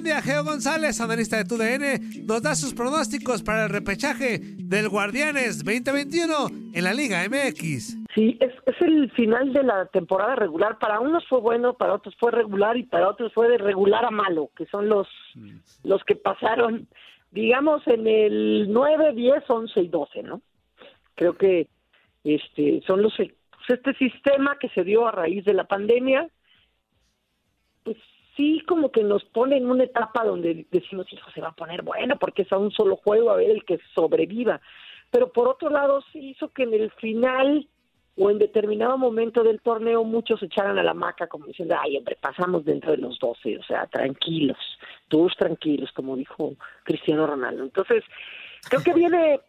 Inutilandia, Geo González, analista de TUDN, nos da sus pronósticos para el repechaje del Guardianes 2021 en la Liga MX. Sí, es, es el final de la temporada regular. Para unos fue bueno, para otros fue regular y para otros fue de regular a malo, que son los, los que pasaron, digamos, en el 9, 10, 11 y 12, ¿no? Creo que este son los pues, este sistema que se dio a raíz de la pandemia, pues sí como que nos pone en una etapa donde decimos, hijo, se va a poner bueno porque es a un solo juego a ver el que sobreviva. Pero por otro lado sí hizo que en el final o en determinado momento del torneo muchos echaran a la maca como diciendo, ay, hombre, pasamos dentro de los 12, o sea, tranquilos, todos tranquilos, como dijo Cristiano Ronaldo. Entonces, creo que viene,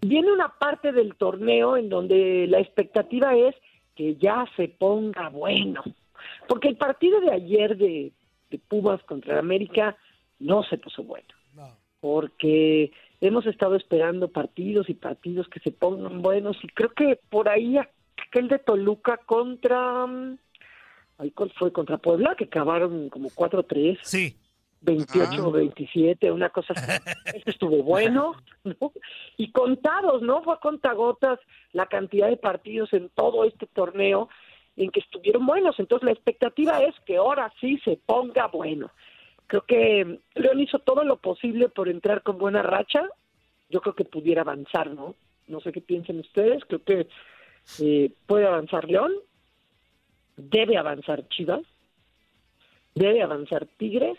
viene una parte del torneo en donde la expectativa es que ya se ponga bueno, porque el partido de ayer de, de Pumas contra América no se puso bueno, porque hemos estado esperando partidos y partidos que se pongan buenos y creo que por ahí aquel de Toluca contra mm, ahí cuál fue contra Puebla que acabaron como 4-3. Sí. 28 o 27, una cosa así. Este estuvo bueno, ¿no? Y contados, ¿no? Fue a contagotas la cantidad de partidos en todo este torneo en que estuvieron buenos. Entonces la expectativa es que ahora sí se ponga bueno. Creo que León hizo todo lo posible por entrar con buena racha. Yo creo que pudiera avanzar, ¿no? No sé qué piensen ustedes. Creo que eh, puede avanzar León, debe avanzar Chivas, debe avanzar Tigres.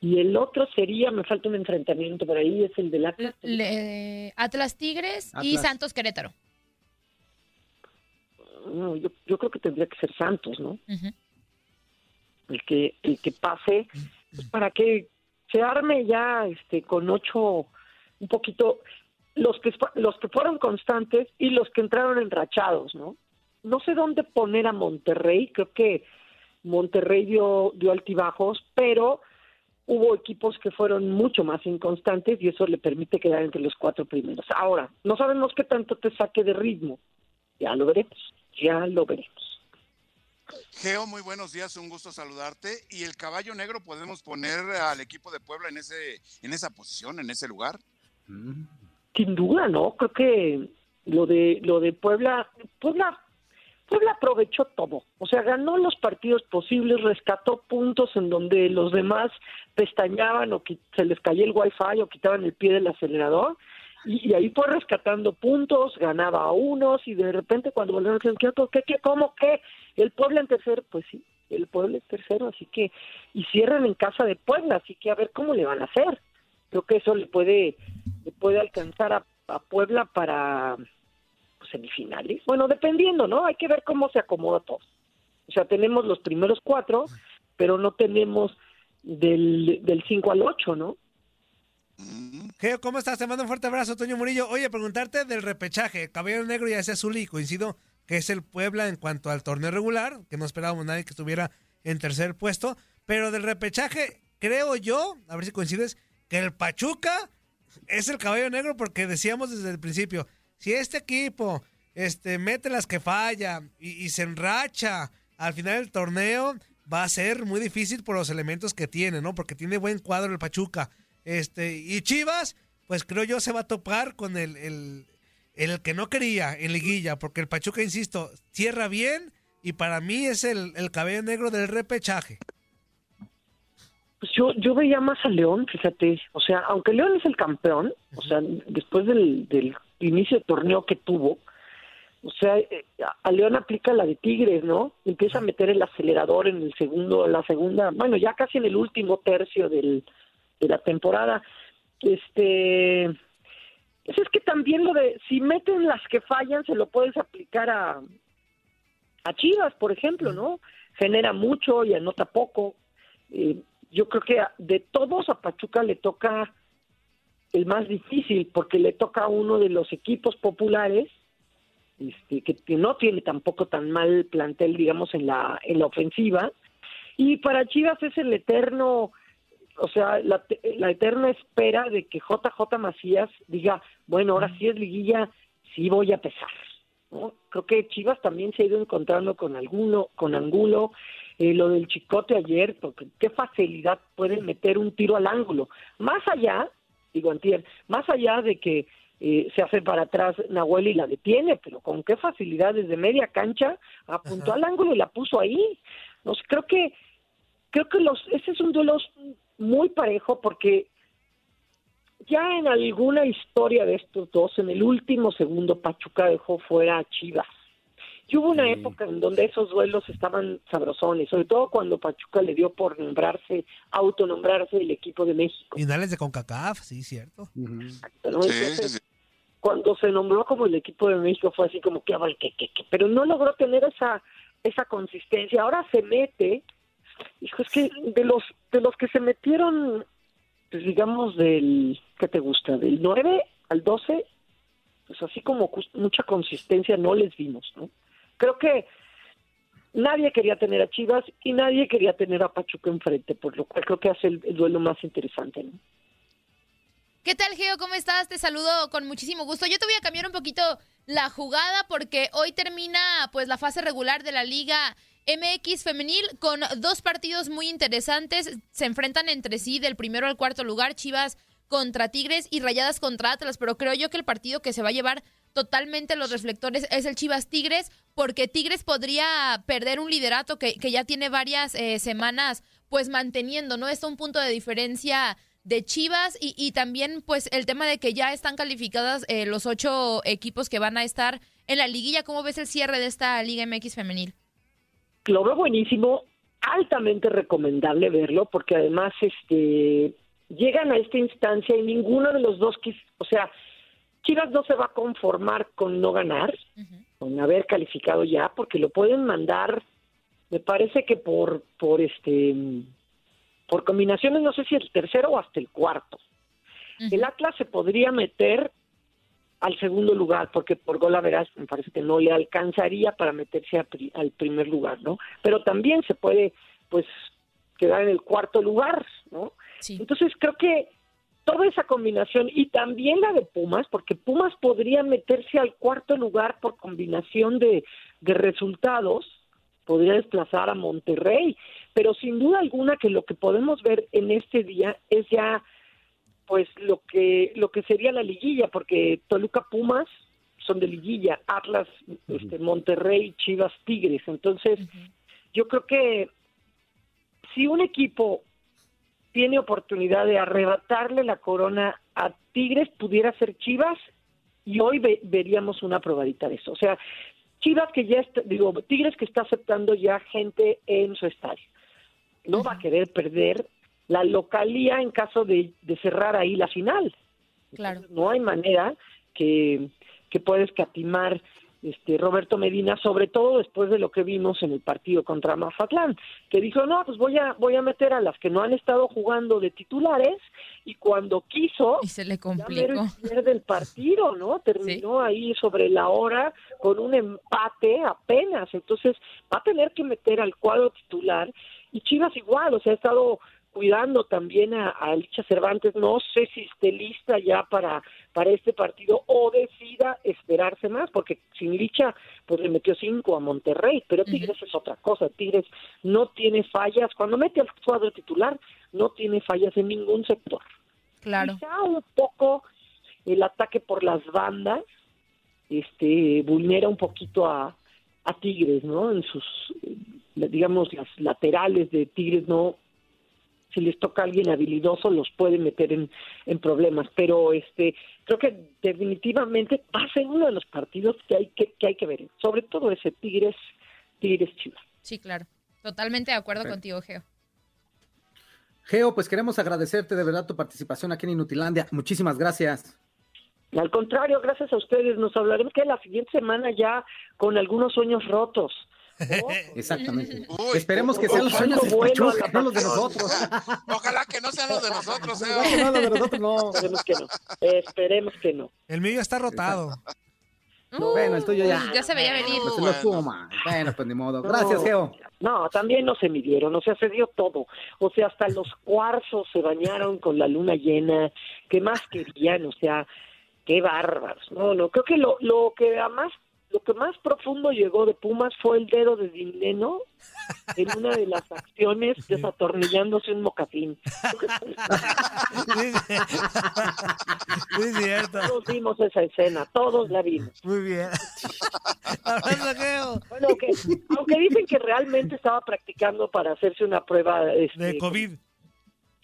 Y el otro sería, me falta un enfrentamiento por ahí, es el del Atlas. Le- Atlas Tigres y. Santos Querétaro. No, yo, yo creo que tendría que ser Santos, ¿no? El que el que pase pues, para que se arme ya este con ocho un poquito los que los que fueron constantes y los que entraron enrachados no no sé dónde poner a Monterrey creo que Monterrey dio dio altibajos pero hubo equipos que fueron mucho más inconstantes y eso le permite quedar entre los cuatro primeros. Ahora no sabemos qué tanto te saque de ritmo ya lo veremos ya lo veremos Geo, muy buenos días, un gusto saludarte. ¿Y el caballo negro podemos poner al equipo de Puebla en ese, en esa posición, en ese lugar? Sin duda, ¿no? Creo que lo de lo de Puebla, Puebla, Puebla aprovechó todo. O sea, ganó los partidos posibles, rescató puntos en donde los demás pestañaban o se les caía el wifi o quitaban el pie del acelerador. Y, ahí fue rescatando puntos, ganaba a unos y de repente cuando volvieron a ¿qué, qué, cómo, qué? El Puebla en tercero, pues sí, el Puebla en tercero, así que, y cierran en casa de Puebla, así que a ver cómo le van a hacer. Creo que eso le puede, le puede alcanzar a, a Puebla para pues, semifinales. Bueno, dependiendo, ¿no? Hay que ver cómo se acomoda todo. O sea, tenemos los primeros cuatro, pero no tenemos del, del 5 al 8, ¿no? Geo, ¿cómo estás? Te mando un fuerte abrazo, Toño Murillo. Oye, preguntarte del repechaje. Caballero Negro ya es azul y coincido que es el Puebla en cuanto al torneo regular, que no esperábamos nadie que estuviera en tercer puesto. Pero del repechaje, creo yo, a ver si coincides, que el Pachuca es el caballo negro porque decíamos desde el principio, si este equipo este, mete las que falla y, y se enracha al final del torneo, va a ser muy difícil por los elementos que tiene, ¿no? Porque tiene buen cuadro el Pachuca. Este, y Chivas, pues creo yo se va a topar con el, el, el que no quería en liguilla, porque el Pachuca, insisto, cierra bien y para mí es el, el cabello negro del repechaje. Pues yo, yo veía más a León, fíjate. O sea, aunque León es el campeón, o sea, después del, del inicio de torneo que tuvo, o sea, eh, a León aplica la de Tigres, ¿no? Empieza a meter el acelerador en el segundo, la segunda, bueno, ya casi en el último tercio del, de la temporada. Este, pues es que también lo de, si meten las que fallan, se lo puedes aplicar a, a Chivas, por ejemplo, ¿no? genera mucho y anota poco. Eh, yo creo que de todos a Pachuca le toca el más difícil porque le toca a uno de los equipos populares este, que no tiene tampoco tan mal plantel digamos en la en la ofensiva y para Chivas es el eterno o sea la, la eterna espera de que JJ Macías diga bueno ahora sí es liguilla sí voy a pesar ¿no? creo que Chivas también se ha ido encontrando con alguno con Angulo eh, lo del chicote ayer, porque qué facilidad pueden meter un tiro al ángulo. Más allá, digo Antier, más allá de que eh, se hace para atrás Nahuel y la detiene, pero con qué facilidad desde media cancha apuntó al ángulo y la puso ahí. No creo que creo que los ese es un duelo muy parejo porque ya en alguna historia de estos dos, en el último segundo Pachuca dejó fuera a Chivas. Y hubo una época en donde esos duelos estaban sabrosones, sobre todo cuando Pachuca le dio por nombrarse, autonombrarse el equipo de México. Finales de CONCACAF, sí, cierto. Cuando se nombró como el equipo de México fue así como que, que, que, que, pero no logró tener esa esa consistencia. Ahora se mete, hijo, es que de los de los que se metieron, pues digamos del, ¿qué te gusta? Del 9 al 12, pues así como mucha consistencia no les vimos, ¿no? Creo que nadie quería tener a Chivas y nadie quería tener a Pachuca enfrente, por lo cual creo que hace el, duelo más interesante. ¿Qué tal, Geo? ¿Cómo estás? Te saludo con muchísimo gusto. Yo te voy a cambiar un poquito la jugada porque hoy termina pues la fase regular de la Liga MX femenil con dos partidos muy interesantes. Se enfrentan entre sí del primero al cuarto lugar, Chivas contra Tigres y Rayadas contra Atlas, pero creo yo que el partido que se va a llevar totalmente los reflectores es el Chivas Tigres, porque Tigres podría perder un liderato que, que ya tiene varias eh, semanas pues manteniendo, ¿no? Está un punto de diferencia de Chivas y, y, también pues el tema de que ya están calificadas eh, los ocho equipos que van a estar en la liguilla. ¿Cómo ves el cierre de esta Liga MX femenil? Lo veo buenísimo, altamente recomendable verlo porque además este llegan a esta instancia y ninguno de los dos, o sea, Chivas no se va a conformar con no ganar, con haber calificado ya, porque lo pueden mandar, me parece que por, por este, por combinaciones, no sé si el tercero o hasta el cuarto. El Atlas se podría meter al segundo lugar, porque por gol a verás me parece que no le alcanzaría para meterse al primer lugar, ¿no? Pero también se puede, pues, quedar en el cuarto lugar, ¿no? Entonces creo que toda esa combinación y también la de Pumas, porque Pumas podría meterse al cuarto lugar por combinación de, resultados, podría desplazar a Monterrey, pero sin duda alguna que lo que podemos ver en este día es ya pues lo que lo que sería la liguilla, porque Toluca Pumas son de liguilla, Atlas, este, Monterrey, Chivas, Tigres. Entonces, yo creo que si un equipo tiene oportunidad de arrebatarle la corona a Tigres, pudiera ser Chivas, y hoy veríamos una probadita de eso. O sea, Chivas que ya está, digo, Tigres que está aceptando ya gente en su estadio. No va a querer perder la localía en caso de, cerrar ahí la final. Claro. no hay manera que, que pueda escatimar este Roberto Medina, sobre todo después de lo que vimos en el partido contra Mazatlán, que dijo, no, pues voy a, voy a meter a las que no han estado jugando de titulares, y cuando quiso, y se le complicó. pierde el partido, ¿no? Terminó ahí sobre la hora con un empate apenas, entonces va a tener que meter al cuadro titular, y Chivas igual, o sea, ha estado cuidando también a, a, Licha Cervantes. No sé si esté lista ya para, para este partido o decida esperarse más, porque sin Licha pues le metió cinco a Monterrey, pero Tigres es otra cosa. Tigres no tiene fallas. Cuando mete al cuadro titular, no tiene fallas en ningún sector. Claro. Quizá un poco el ataque por las bandas este vulnera un poquito a, a Tigres, ¿no? En sus, eh, digamos, las laterales de Tigres no si les toca a alguien habilidoso los puede meter en, en problemas. Pero este creo que definitivamente va a ser uno de los partidos que hay que, que hay que ver. Sobre todo ese Tigres Tigres Chivas. Sí claro. Totalmente de acuerdo contigo Geo. Geo pues queremos agradecerte de verdad tu participación aquí en Inutilandia. Muchísimas gracias. Al contrario gracias a ustedes. Nos hablaremos que la siguiente semana ya con algunos sueños rotos Exactamente. Uy. Esperemos que sean los sueños de Bueno, Pachuca, no los de nosotros. Ojalá que no sean los de nosotros, No, ¿eh? no, los de nosotros no. Esperemos que no. Esperemos que no. El mío ya está rotado. Bueno, el tuyo ya. Ya se veía venir. Pues Bueno. Pumas. Bueno, pues ni modo. Gracias, No. Geo. No, también no se midieron, o sea, se dio todo. O sea, hasta los cuarzos se bañaron con la luna llena. ¿Qué más querían? O sea, qué bárbaros. No, no, creo que lo, lo que más, lo que más profundo llegó de Pumas fue el dedo de Dineno en una de las acciones desatornillándose un mocasín. Sí, sí, es cierto. Todos vimos esa escena, todos la vimos. Muy bien. Bueno, que, aunque dicen que realmente estaba practicando para hacerse una prueba este, De COVID.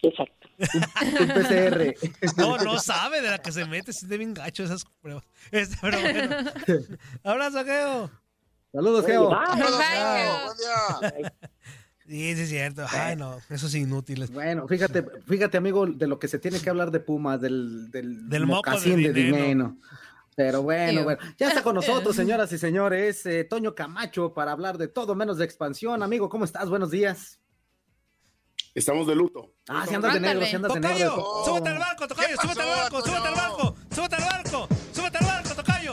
Exacto. Un PCR. No, no sabe de la que se mete. Si de bien gacho esas pruebas. Este, pero bueno. Abrazo, Geo. Saludos, Geo. Bye. Saludos, Bye, Geo. Geo. Buen día. Sí, sí, es cierto. Ay, no. Esos inútiles. Bueno, fíjate, fíjate, amigo, de lo que se tiene que hablar de Pumas, del, del, Del moco mocasín de de. Pero bueno, bueno, ya está con nosotros, señoras y señores, eh, Toño Camacho, para hablar de todo menos de expansión. Amigo, ¿cómo estás? Buenos días. Estamos de luto. Ah, si andas de negro, si andas de negro. Tocayo, súbete al barco, Tocayo, ¿Qué súbete al barco, súbete al barco, súbete al barco, súbete al barco, Tocayo.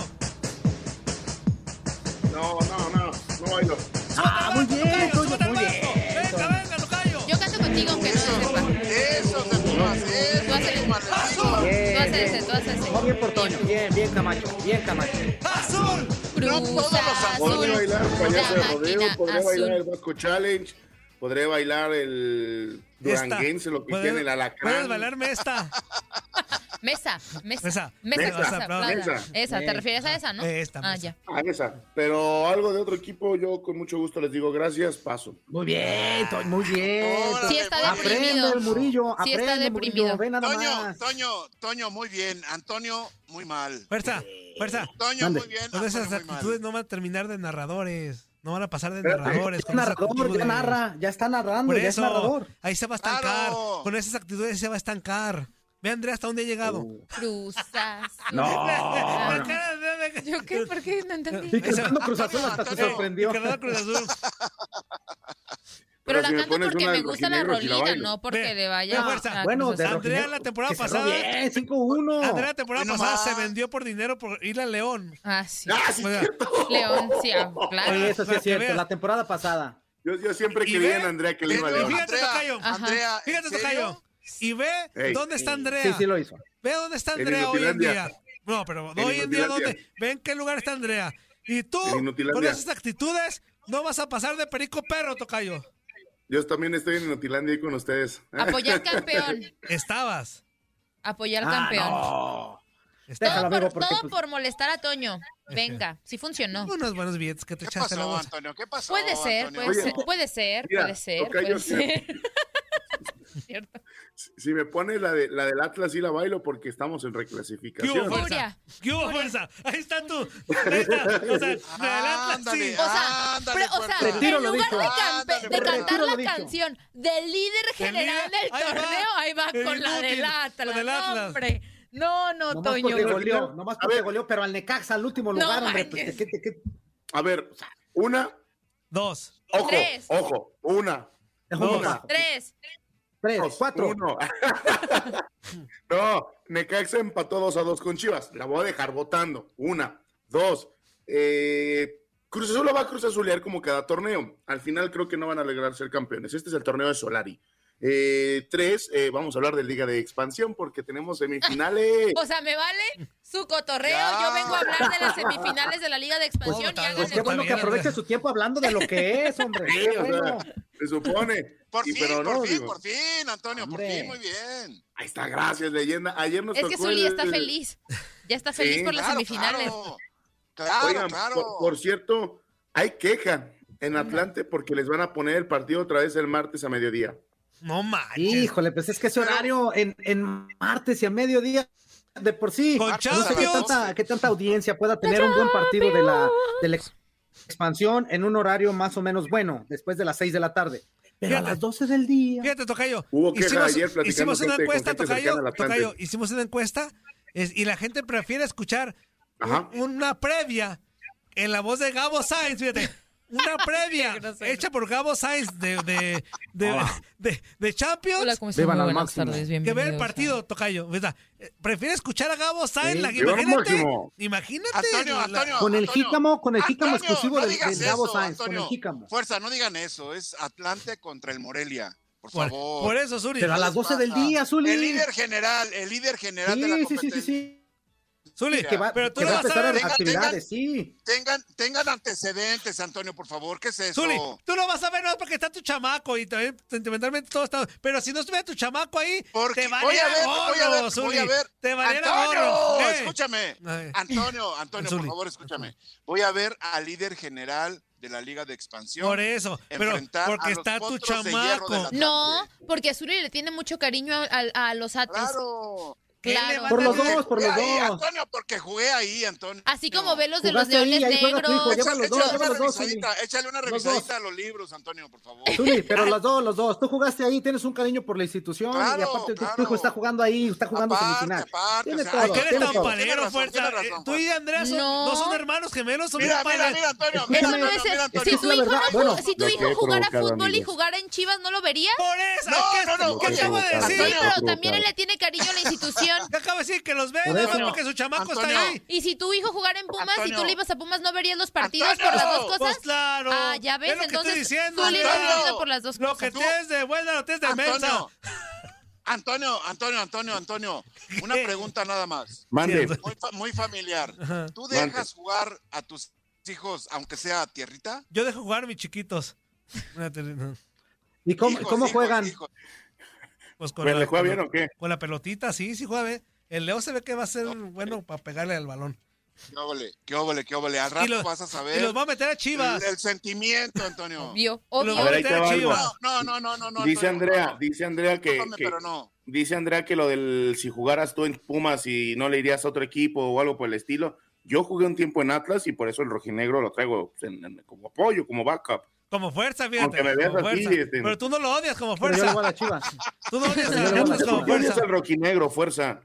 No, no, no, no bailo. Ah, muy bien, Tocayo, súbete al muy bien. Venga, venga, Tocayo. Yo canto contigo aunque no se sepa. Esos de Pumas, esos Tú haces-. Tú Bien, haces bien. ese, tú haces ese. Muy bien por Toño, bien, bien Camacho, bien Camacho. ¡Azul! No todos los Cruz azules. Azul. bailar el payaso de rodeo, podré bailar el azul. Vasco Challenge, podré bailar el. Duranguense, lo que tiene el alacrán. Puedes bailarme esta. Mesa, mesa. Mesa. Mesa, Mesa, mesa, flauta. mesa. Esa, ¿te refieres a esa, no? Esta Ah, ya. Ah, esa. Pero algo de otro equipo, yo con mucho gusto les digo gracias, paso. Muy bien, Toño, muy bien. Sí está muy bien. deprimido. Aprende el Murillo, Sí está aprende deprimido. Murillo, ve nada Toño, más. Toño, Toño, muy bien. Antonio, muy mal. Fuerza, fuerza. Toño, Mande. muy bien. Con esas actitudes no van a terminar de narradores. No van a pasar de narradores. es con narrador, ya narra, ya está narrando, ya es narrador. ahí se va a estancar. Claro. Con esas actitudes se va a estancar. Ve, Andrea, hasta dónde ha llegado. Uh. Cruz azul. No, ¿Yo qué? ¿Por qué? No entendí. Y Cruz Azul hasta se sorprendió. Cruz Azul. Pero Pero la si canto porque me gusta la rolita, no porque Ve, le vaya a Bueno, de. Andrea, la temporada pasada- Bien, 5-1. Andrea, la temporada pasada más. se vendió por dinero por ir al León. Ah, sí. Ah, sí, León, sí, ah, claro. Oye, eso sí es cierto, la temporada pasada. Yo, yo siempre creía en Andrea que le iba a leer. fíjate, Andrea, Tocayo. Andrea, ¿en Fíjate? Tocayo. Y ve Ey. dónde está Andrea. Sí, sí lo hizo. Ve dónde está En Andrea hoy en día. No, pero En hoy en día dónde. Ve en qué lugar está Andrea. Y tú, con esas actitudes, no vas a pasar de perico perro, Tocayo. Yo también estoy en Notilandia ahí con ustedes. Apoyar campeón. Estabas. Apoyar Ah, campeón. no. Estabas. Déjalo, Todo, amigo, por, todo pues, por molestar a Toño. Venga, sí funcionó. Unos buenos billetes que te ¿Qué echaste la pasó, bolsa. Antonio? ¿Qué pasó? Puede ser, Antonio? puede Oye, ser, puede ser, mira, puede ser, puede sí. Cierto. Si me pones la, de, la del Atlas, sí la bailo porque estamos en ¿Qué reclasificación. hubo, fuerza? Furia. ¿Qué hubo, fuerza? Ahí está tú. Ahí está. O sea, del Atlas, sí. O sea, Ándale, pero, o sea, fuerza. Retiro en lugar de, Ándale, cantar la dicho. canción del líder general líder, del ahí va. torneo, ahí va con la del Atlas. con el No, Atlas. hombre. No, no, nomás Toño. porque goleó, nomás a porque ver. goleó, pero al Necaxa al último No lugar, hombre. Pues. ¿qué- qué- qué- A ver, una, Dos. ojo, Tres. ojo, una, Dos. un bajo. Tres. Tres, dos, cuatro. uno. no, Necaxa empató 2 a 2 con Chivas. La voy a dejar votando. Una, dos. Eh, Cruz Azul lo va a Cruz Azulear como cada torneo. Al final creo que no van a lograr ser campeones. Este es el torneo de Solari. Eh, tres, eh, vamos a hablar de Liga de Expansión porque tenemos semifinales. O sea, me vale su cotorreo. Ya. Yo vengo a hablar de las semifinales de la Liga de Expansión y Pues qué bueno que aproveche su tiempo hablando de lo que es, hombre. Sí, Qué o sea, bueno. Se supone. Por Y fin, pero por no, fin, digo, por fin, Antonio, por fin, muy bien. Ahí está, gracias, leyenda. Ayer nos Es que Zuli el- está feliz. Ya está feliz Sí, por las semifinales. Claro, claro. Oigan, claro. Por, por cierto, hay queja en Atlante porque les van a poner el partido otra vez el martes a mediodía. No manches. Híjole, pues es que ese horario en, en martes y a mediodía, de por sí. Con no sé qué tanta, qué tanta audiencia pueda tener un buen partido de la, de la expansión en un horario más o menos bueno, después de las 6 de la tarde. Pero Fíjate. a las 12 del día. Fíjate, Tocayo. Hubo queja hicimos, ayer hicimos una gente- encuesta, gente Tocayo. Tocayo, hicimos una encuesta es- y la gente prefiere escuchar un- una previa en la voz de Gabo Sainz, fíjate. Una previa hecha por Gabo Sainz de, de, de, Ah. de- de Champions Hola, ¿cómo están? Vivan Muy al buenas máximo. tardes, que ver el a- partido, Tocayo. ¿verdad? Eh, Prefiere escuchar a Gabo Sainz. Sí, la- imagínate, máximo. imagínate. Antonio, la- Antonio. Con el Antonio, jícamo, con el jícamo Antonio, exclusivo no del, del Gabo Sainz, con el Antonio. jícamo. Fuerza, no digan eso. Es Atlante contra el Morelia. Por por, favor. por eso, Zuli. Pero a las 12 del día, Zuli. El líder general, el líder general de la Sí, sí, sí, sí. Zuli, Que va, pero tú que no va a vas a empezar a ver. Tengan- actividades, sí. Tengan, tengan antecedentes, Antonio, por favor. ¿Qué es eso? Zuli, tú no vas a ver nada porque está tu chamaco y también sentimentalmente todo está. Pero si no estuviera tu chamaco ahí, Porque te voy a valiera ver, voy a ver, voy Zuli. a ver. Te valiera Antonio, gorro. ¿Qué? escúchame. Antonio, Antonio, por favor, escúchame. Voy a ver al líder general de la Liga de Expansión. Por eso, pero enfrentar a porque los está tu potros de hierro chamaco. No, porque a Zuli le tiene mucho cariño a, a- a los Atlas. Claro. ¿Qué Claro. Por los dos, por los ahí, dos. Antonio, porque jugué ahí, Antonio. Así como ve los de los Leones Negros. llévalo los dos, Échale una revisadita, échale una revisadita a los libros, Antonio, por favor. Zuli, pero los dos, los dos. Tú jugaste ahí, tienes un cariño por la institución y Claro, aparte tu- tu claro. hijo está jugando ahí, está jugando Aparte, semifinal. aparte, Tiene o sea, todo, tan palero, fuerza. Tú y Andrés son- No. no. son hermanos gemelos, son Mira, mira, mira, Antonio, Eso no Antonio, es- si Antonio. tu hijo, bueno, si tu hijo jugara fútbol y jugara en Chivas, ¿no lo vería? Por eso, No, ¿qué, no, no, ¿qué acabo de decir? Sí, pero también él le tiene cariño a la institución. ¿Qué acabo de decir? Que los ve Por nada más eso. porque su chamaco Antonio. está ahí. Y si tu hijo jugara en Pumas y tú le ibas a Pumas, ¿no verías los partidos Antonio. por las dos cosas? Pues claro. Ah, ya ves, Es lo que entonces estoy diciendo. tú le por las dos Lo cosas. que Tú- tienes de buena, lo tienes de mensa. Antonio, Antonio, Antonio, Antonio, una pregunta nada más, Mande. Muy, fa- muy familiar. Ajá. ¿Tú dejas jugar a tus hijos, aunque sea a tierrita? Yo dejo jugar a mis chiquitos. No. ¿Y cómo, Hijos, cómo hijos, juegan? hijos. Pues con ¿Pero la, le juega con bien la- o qué? Con la pelotita, sí, sí juega bien. El Leo se ve que va a ser bueno para pegarle al balón. ¿Qué óvole, qué óvole, qué óvole? Al Y rato lo- vas a Y saber los va a meter a Chivas. el, el sentimiento, Antonio. Obvio, Y los obvio. va A meter a. Chivas. No, no, no, no, no. Dice Antonio, Andrea, no. dice Andrea que, Discúlpame, que- pero no. dice Andrea que lo del si jugaras tú en Pumas y no le irías a otro equipo o algo por el estilo. Yo jugué un tiempo en Atlas y por eso el rojinegro lo traigo en- en- como apoyo, como backup. Como fuerza, fíjate. Aunque me veas como así, fuerza. este- Pero tú no lo odias como Pero yo le voy fuerza. a las chivas. Tú no odias a las como Chivas. ¿Qué odias fuerza. al rojinegro, fuerza?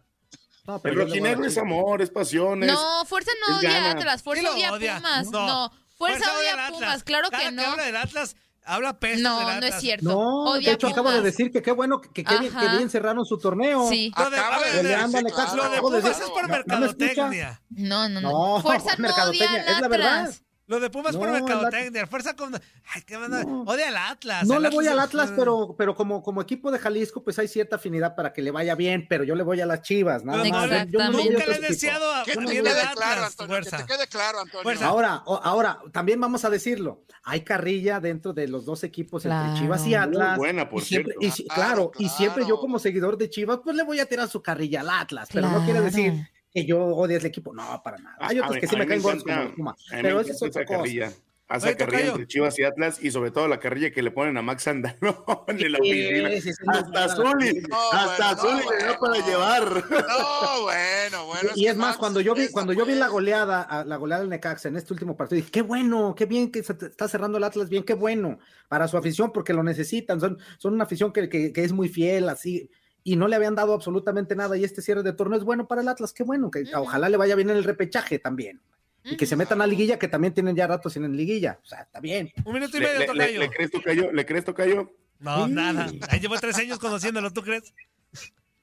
No, pero El rojinegro es amor, es pasión, No, Fuerza no odia. Atlas, Fuerza odia a odia. Pumas. No. No, Fuerza odia al a Atlas. Pumas, claro Cada que no. habla del Atlas, habla pestes No, del no es cierto. No, Odia de hecho a acabo de Pumas. decir que qué bueno, que, que, que bien cerraron su torneo. Sí. Lo de, a Acaba ver, de de- de caso, lo de acabo Pumas es por mercadotecnia. No, no, no. No, Fuerza no mercadotecnia, odia es la verdad. Lo de Pumas por No, el mercadotecnia. Fuerza con... Ay, qué manda- No. Odia al Atlas. No le voy al es- Atlas, pero, pero como, como equipo de Jalisco, pues hay cierta afinidad para que le vaya bien, pero yo le voy a las chivas, nada Pero más. no, Yo- no Nunca le he deseado a Que te quede claro. Antonio, que te quede claro, Antonio. Fuerza. Ahora, o- ahora, también vamos a decirlo, hay carrilla dentro de los dos equipos Claro. entre Chivas y Muy Atlas. buena, por y siempre, cierto. y Claro, claro, y siempre yo como seguidor de Chivas, pues le voy a tirar su carrilla al Atlas, pero no quiere decir que yo odie el equipo, no, para nada. Hay otros que sí me caen gordos como me pero esa es otra cosa. carrilla. Esa Oye, carrilla entre Chivas y Atlas y sobre todo la carrilla que le ponen a Max Andalón en la oficina. sí, sí, muy Hasta carrilla. No, hasta bueno, no, le da bueno. para llevar. No, bueno, bueno. Y es más, Max cuando yo vi, cuando yo vi la goleada, a- la goleada del Necaxa en este último partido, dije, qué bueno, qué bien que se está cerrando el Atlas, bien, qué bueno para su afición, porque lo necesitan, son, son una afición que, que- que es muy fiel, así, y no le habían dado absolutamente nada, y este cierre de torneo es bueno para el Atlas, qué bueno, que ojalá le vaya bien en el repechaje también, y que se metan a liguilla, que también tienen ya ratos en liguilla, o sea, está bien. Un minuto y ¿Le, medio, le- le- Tocayo. le crees Tocayo? ¿Le crees Tocayo? No, Sí. nada. Ahí llevo tres años conociéndolo, ¿tú crees?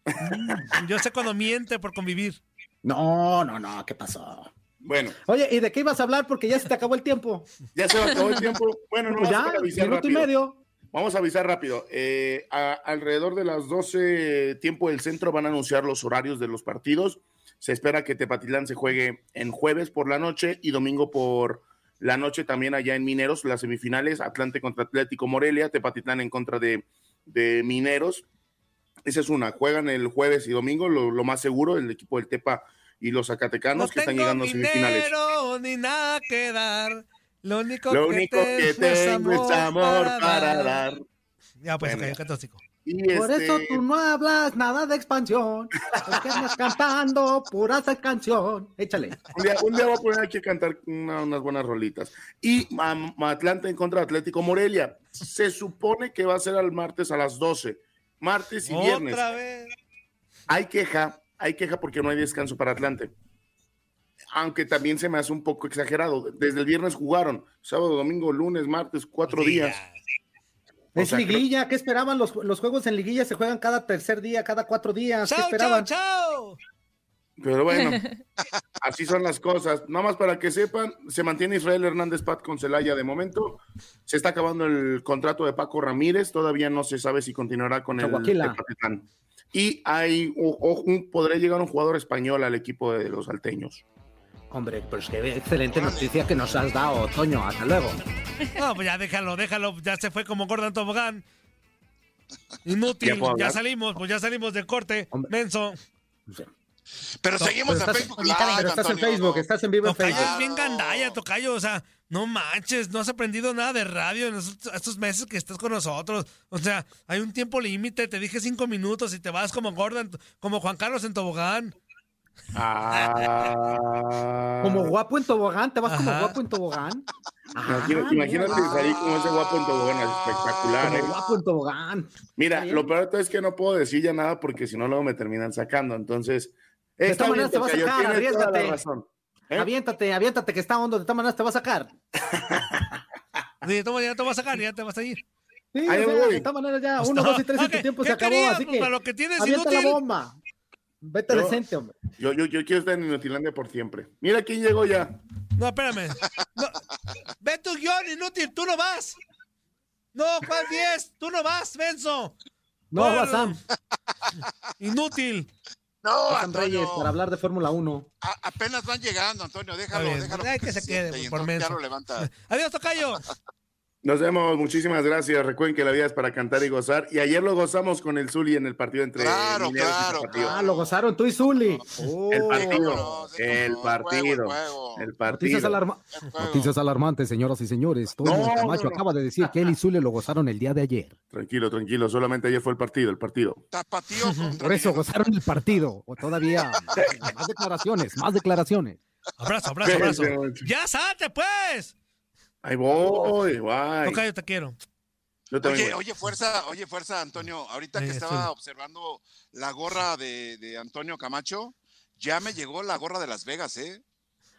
Yo sé cuando miente por convivir. No, no, no, ¿qué pasó? Bueno, Oye, ¿y de qué ibas a hablar? Porque ya se te acabó el tiempo. ya se acabó el tiempo. Bueno, no, Pues ya, minuto y medio. Vamos a avisar rápido. Eh, a- alrededor de las 12 tiempo del centro van a anunciar los horarios de los partidos. Se espera que Tepatitlán se juegue en jueves por la noche y domingo por la noche también allá en Mineros, las semifinales, Atlante contra Atlético Morelia, Tepatitlán en contra de, de Mineros. Esa es una. Juegan el jueves y domingo, lo, lo más seguro, el equipo del Tepa y los Zacatecanos No que están llegando a semifinales. ni nada que dar. Lo único, Lo que, único que tengo es amor para dar. Ya, pues, Bueno. Tóxico. Y Por este- eso tú no hablas nada de expansión, porque andas cantando pura esa canción. Échale. Un día, un día voy a poner aquí a cantar una- unas buenas rolitas. Y Am- Atlante en contra de Atlético Morelia. Se supone que va a ser al martes a las 12. Martes y viernes. Otra vez. Hay queja, hay queja porque no hay descanso para Atlante. Aunque también se me hace un poco exagerado. Desde el viernes jugaron, sábado, domingo, lunes, martes, cuatro Sí, días. Es sea, liguilla, ¿qué esperaban? Los, los juegos en liguilla se juegan cada tercer día, cada cuatro días. ¿Qué Chao, esperaban? chao, chao. Pero bueno, así son las cosas. Nada más para que sepan, se mantiene Israel Hernández Pat con Celaya de momento. Se está acabando el contrato de Paco Ramírez. Todavía no se sabe si continuará con el. Tepatitlán. Y hay, o- o un- podría llegar un jugador español al equipo de los salteños. Hombre, pues qué excelente noticia que nos has dado, Toño. Hasta luego. No, pues ya déjalo, déjalo. Ya se fue como Gordon Tobogán. Inútil. ¿Ya salimos, pues ya salimos del corte. Hombre. Menso. Pero No, seguimos pero en estás- Facebook Pero estás en. Facebook, estás en vivo en Tocayo Facebook. es bien gandalla, Tocayo. O sea, no manches, no has aprendido nada de radio en estos, estos meses que estás con nosotros. O sea, hay un tiempo límite. Te dije cinco minutos y te vas como Gordon, como Juan Carlos en Tobogán. Ah. Como guapo en tobogán, ¿te vas como guapo en tobogán? Imagina- Ah, imagínate mira. salir como ese guapo en tobogán, es espectacular. Como ¿eh? guapo en tobogán. Mira, lo peor de todo es que no puedo decir ya nada porque si no luego me terminan sacando. Entonces, De está todas maneras te va a sacar, razón. ¿Eh? Aviéntate, aviéntate que está hondo, de todas maneras te va a sacar. Sí, toma, ya te vas a sacar, ya te vas a ir. Sí, Ahí o sea, de todas maneras ya, Pues uno, no. dos y tres y Ok, tu tiempo ¿qué se acabó, así Pues que para lo que tienes avienta inútil. la bomba. Vete Yo- decente, hombre. Yo, yo, yo quiero estar en Inutilandia por siempre. Mira quién llegó ya. No, espérame. No. Ve tu guion, inútil, tú no vas. No, ¿cuál 10? Tú no vas, Benzo. No, Bueno. va Sam, Inútil. No, Sam Antonio. Reyes para hablar de Fórmula 1. a- apenas van llegando, Antonio. Déjalo, déjalo. hay que se quede, por entonces ya lo levanta. Adiós, Tocayo. Nos vemos, muchísimas gracias. Recuerden que la vida es para cantar y gozar. Y ayer lo gozamos con el Zuli en el partido entre Claro, Mineros y claro, Tapatío. Ah, lo gozaron tú y Zuli. Oh. El partido, el juego, partido, el Noticias, partido. alarma- El juego. Noticias alarmantes, señoras y señores. Toño No, Camacho no, no. acaba de decir que él y Zule lo gozaron el día de ayer. Tranquilo, tranquilo. Solamente ayer fue el partido, el partido. Tapatío Por eso gozaron el partido. O todavía más declaraciones, más declaraciones. Abrazo, abrazo, abrazo. Ya salte, pues. Ahí voy, guay. Tocayo, te quiero. Yo también Oye, voy. oye, fuerza, oye, fuerza, Antonio. Ahorita que Oye, estaba sí. observando la gorra de, de Antonio Camacho, ya me llegó la gorra de Las Vegas, ¿eh?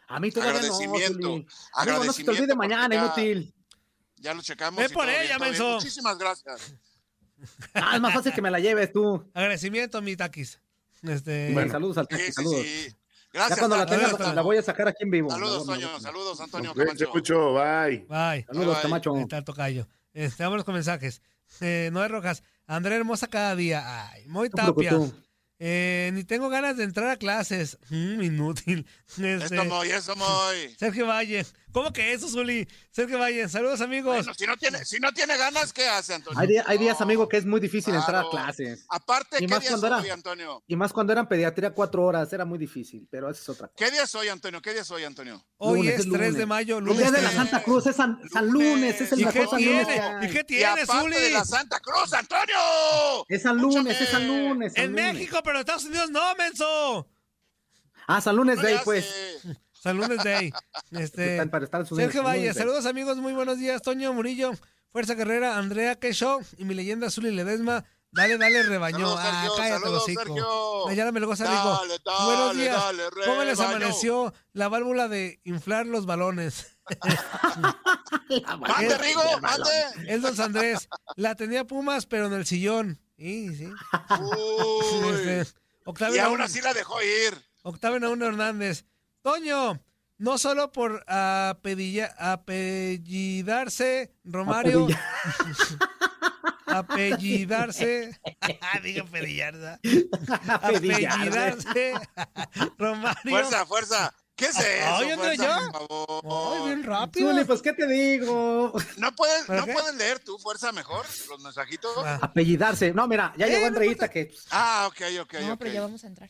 A mí todavía no, Agradecimiento, Zuli. Amigo, no se te olvide agradecimiento mañana, inútil. Ya lo checamos. Ve por ella, menso. Muchísimas gracias. Ah, es más fácil que me la lleves tú. Agradecimiento, mi taquis. Este, Bueno, saludos al Sí, Tati, sí, saludos. sí. Ya Gracias, cuando la tenga, Saludos, la voy a sacar aquí en vivo. Saludos, Toño. Saludos, Antonio Camacho. mucho, bye. Bye. Saludos, Bye. Camacho. Ahí tocayo. Este, vámonos con mensajes. Eh, Noé Rojas, André Hermosa cada día. Ay, muy tapia. Eh, ni tengo ganas de entrar a clases. Mm, inútil. Este, Eso muy, eso muy. Sergio Valle. ¿Cómo que eso, Zuli? Sergio Valle, saludos amigos. Bueno, si no tiene, si no tiene ganas, ¿qué hace, Antonio? Hay, día- hay días, amigo, que es muy difícil entrar a clases. Aparte, Y ¿qué más día cuando es era- hoy, Antonio? Y más cuando eran pediatría cuatro horas, era muy difícil, pero eso es otra cosa. ¿Qué día es hoy, Antonio? ¿Qué día es hoy, Antonio? Hoy lunes, es es 3 de lunes. mayo, El lunes. día de la. Santa Cruz es San, San Lunes, es el ¿Y mejor qué San Lunes tiene? ¿Y qué tiene, Zuli? de la Santa Cruz, Antonio. Es San Lunes, Escúchame. es San Lunes. San En Lunes. México, pero en Estados Unidos no, menso. Ah, San Lunes No Day, pues. hace. San Lunes Day. Este, Están para Unidos, Sergio San Valle, saludos amigos, muy buenos días. Toño Murillo, Fuerza Guerrera, Andrea Show y mi leyenda Zuli Ledesma. Dale, dale, rebañó. Saludos, ah, Sergio, cállate, saludos, hocico. Sergio. Ayala Melgoza dijo, dale, buenos días. dale, ¿Cómo les rebaño". amaneció la válvula de inflar los balones? Mande, Rigo, mande. Es Don Andrés. La tenía Pumas, pero en el sillón. Sí, sí. Uy. Este, Octavio Y aún así la dejó ir. Octavio Naum Hernández. Toño, no solo por apedilla- apellidarse Romario. apellidarse. Diga apellillarse. Apellidarse Romario. Fuerza, fuerza. ¿Qué es eso? Ay, André, fuerza? Ay, bien rápido. Pues, ¿qué te digo? ¿No puedes, ¿Para ¿No qué? puedes leer tú, fuerza, mejor los mensajitos? Ah. Apellidarse. No, mira, ya Eh, llegó no Andreita que... Ah, ok, ok, No, ok. pero ya vamos a entrar.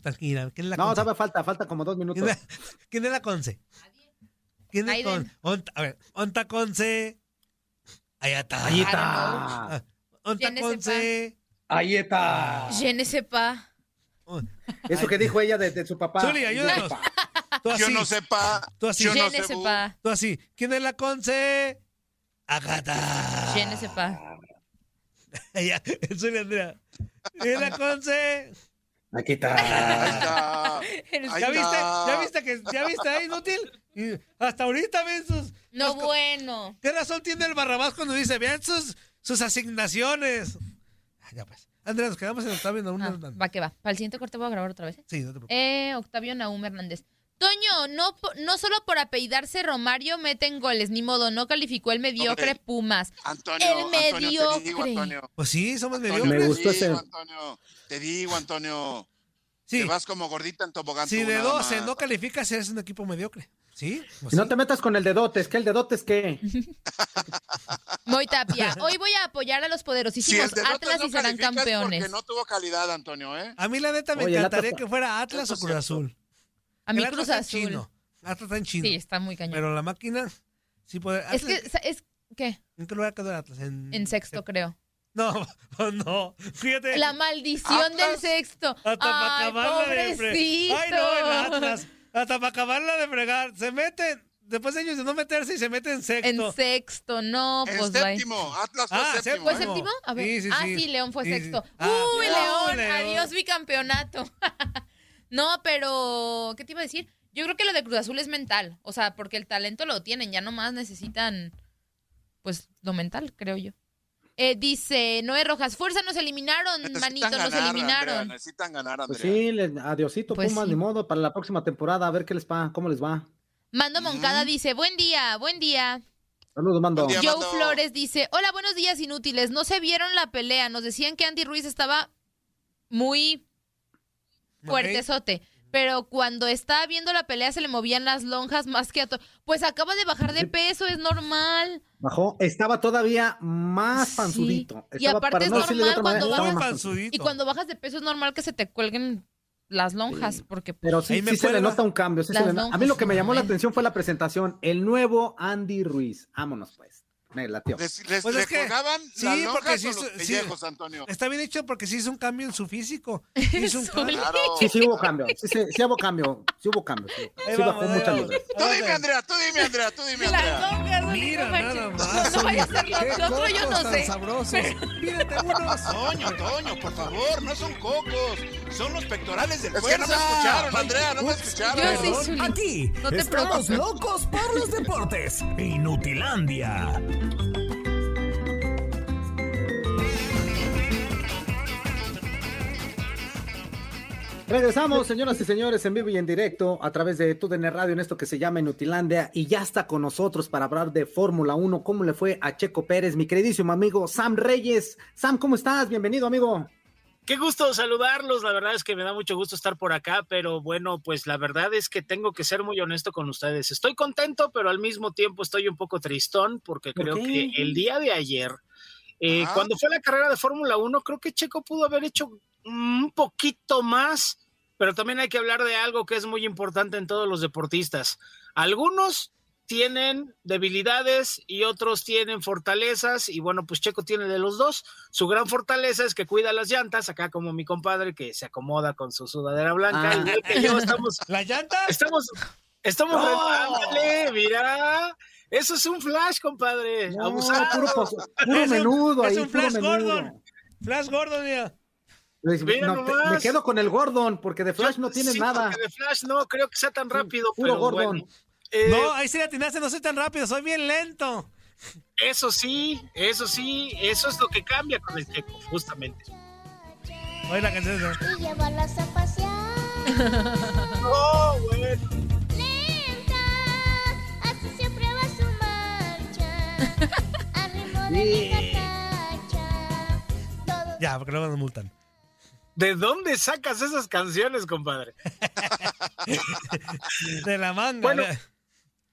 Tranquila. ¿Quién es la No, Conce? todavía falta, falta como dos minutos. ¿Quién es, quién es la Conce? ¿Quién es Aiden. Onta- a ver, Onta Conce. Allá está. Ahí Ah, está. Ah, Onta ¿Quién es Conce. Ahí está. Je ne sais pas. Eso que dijo ella de, de su papá. Zuli, ayúdanos. Tú así. Yo no sepa. Tú así. Yo Je no ne sé, sais bu. pas. Tú así. ¿Quién es la Conce? Agata. Je ne sais pas. Ella, Zuli Andrea. ¿Quién es la Conce? Aquí está. Ahí está. Eres- Ahí ¿Ya viste? ¿Ya viste que ya viste ahí, inútil? Y hasta ahorita ven sus. No, sus bueno. ¿Qué razón tiene el Barrabás cuando dice, vean sus, sus asignaciones? Ah, Ya pues. Andrea, nos quedamos en Octavio Naum Ah, Hernández. va que va. Para el siguiente corte voy a grabar otra vez. ¿eh? Sí, no te preocupes. Eh, Octavio Naum Hernández. Toño, no, no solo por apellidarse Romario meten goles, ni modo, no calificó el mediocre. Pumas. Antonio, El Antonio, te digo, mediocre. Antonio. Pues sí, somos Antonio, Me mediocres. gustó te digo, ese- Antonio. Te digo, Antonio. Sí, Te vas como gordita en tobogán. si tú, de nada 12 más. no calificas, eres un equipo mediocre. ¿Sí? Pues Y no sí. te metas con el dedotes, que el dedotes qué. Moy Tapia, hoy voy a apoyar a los Si poderosísimos Atlas no y serán es campeones. Porque no tuvo calidad, Antonio, ¿eh? A mí la neta me Oye, encantaría que fuera Atlas Eso o es Cruz cierto. Azul. A mi El Cruz Atlas está en Azul. chino. Atlas está en chino. Sí, está muy cañón. Pero la máquina sí puede. es que, es que, ¿En qué lugar quedó el Atlas? En, en sexto, creo. No, no. Fíjate. La maldición del sexto. Hasta para acabarla de fregar. Ay, no, el Atlas. Hasta para acabarla de fregar. Se meten, después de años de no meterse y se meten en sexto. En sexto, no, En pues bye. séptimo. Atlas fue Ah, séptimo. ¿Fue ¿eh? séptimo. A ver. Sí, sí, ah, sí. León fue Sí, sí. sexto. Ah, Uy. León, León. adiós bicampeonato. no, pero ¿qué te iba a decir? Yo creo que lo de Cruz Azul es mental, o sea, porque el talento lo tienen, ya nomás necesitan pues lo mental, creo yo. Eh, dice Noé Rojas, fuerza, nos eliminaron, Necesitan manito, nos eliminaron. Andrea, necesitan ganar, Pues Andrea. sí, le- adiosito, Pues Pumas, sí. ni modo, para la próxima temporada, a ver qué les va, cómo les va. Mando Moncada dice, buen día, buen día. Saludos, mando. Día. Joe Mando. Flores dice, hola, buenos días inútiles. No se vieron la pelea. Nos decían que Andy Ruiz estaba muy fuertezote. Pero cuando estaba viendo la pelea se le movían las lonjas más que a todo. Pues acaba de bajar de peso, es normal. Bajó, estaba todavía más Sí. panzudito. Y Estaba, aparte para es no normal manera, cuando panzudito. panzudito. Y cuando bajas de peso es normal que se te cuelguen las lonjas, porque pues, Pero sí, me sí se le nota un cambio. sí se le nota. A mí lo que me llamó la atención fue la presentación. El nuevo Andy Ruiz. Vámonos, pues. Me latió. Les, les- Pues le es que- colgaban sí, las porque sí o los su- sí. pellejos, Antonio. Está bien hecho porque sí hizo un cambio en su físico. Hizo un Zuli. cambio. Claro. Sí, sí hubo cambio. Sí, sí, sí hubo cambio. Sí hubo cambio. Sí, vamos, bajó muchas. Tú dime, Andrea, tú dime, Andrea, tú dime, Andrea. Mira, no nada más, No vaya a ser lo, ¡Qué lo otro yo cocos no sé. sabrosos! Pídete unos. Toño, Toño, por favor, no son cocos, son los pectorales del Es que no me fuerza. escucharon, Andrea, no me escucharon. Yo sí, Zuli. Aquí No te estamos preocupes. locos por los deportes. Inutilandia. Regresamos, señoras y señores, en vivo y en directo a través de TUDN Radio en esto que se llama Inutilandia y ya está con nosotros para hablar de Fórmula 1. ¿Cómo le fue a Checo Pérez, mi queridísimo amigo Sam Reyes? Sam, ¿cómo estás? Bienvenido, amigo. Qué gusto saludarlos, la verdad es que me da mucho gusto estar por acá, pero bueno, pues la verdad es que tengo que ser muy honesto con ustedes. Estoy contento, pero al mismo tiempo estoy un poco tristón porque ¿Por creo que el día de ayer, eh, Ah. cuando fue la carrera de Fórmula 1, creo que Checo pudo haber hecho un poquito más, pero también hay que hablar de algo que es muy importante en todos los deportistas. Algunos tienen debilidades y otros tienen fortalezas y bueno, pues Checo tiene de los dos. Su gran fortaleza es que cuida las llantas, acá como mi compadre que se acomoda con su sudadera blanca, Ah. igual que yo estamos ¿La llanta? estamos estamos ¡No! ándale, mira, eso es un flash, compadre. No, Abusado. puro, menudo es ahí, un Flash menudo. Gordon. Flash Gordon, mira. No, te- me quedo con el Gordon porque de Flash Yo- no tiene sí, nada. de flash no creo que sea tan rápido, puro pero Gordon. bueno. Eh, No, ahí sí le atinaste, no soy tan rápido, soy bien lento. Eso sí, eso sí, eso es lo que cambia con el Checo, justamente. Oye la canción esa. y llevarlas a pasear. Oh, bueno. Lenta, así siempre va su marcha. A ritmo de mi tacha. Todo Ya, porque luego nos multan. ¿De dónde sacas esas canciones, compadre? De la manga. Bueno.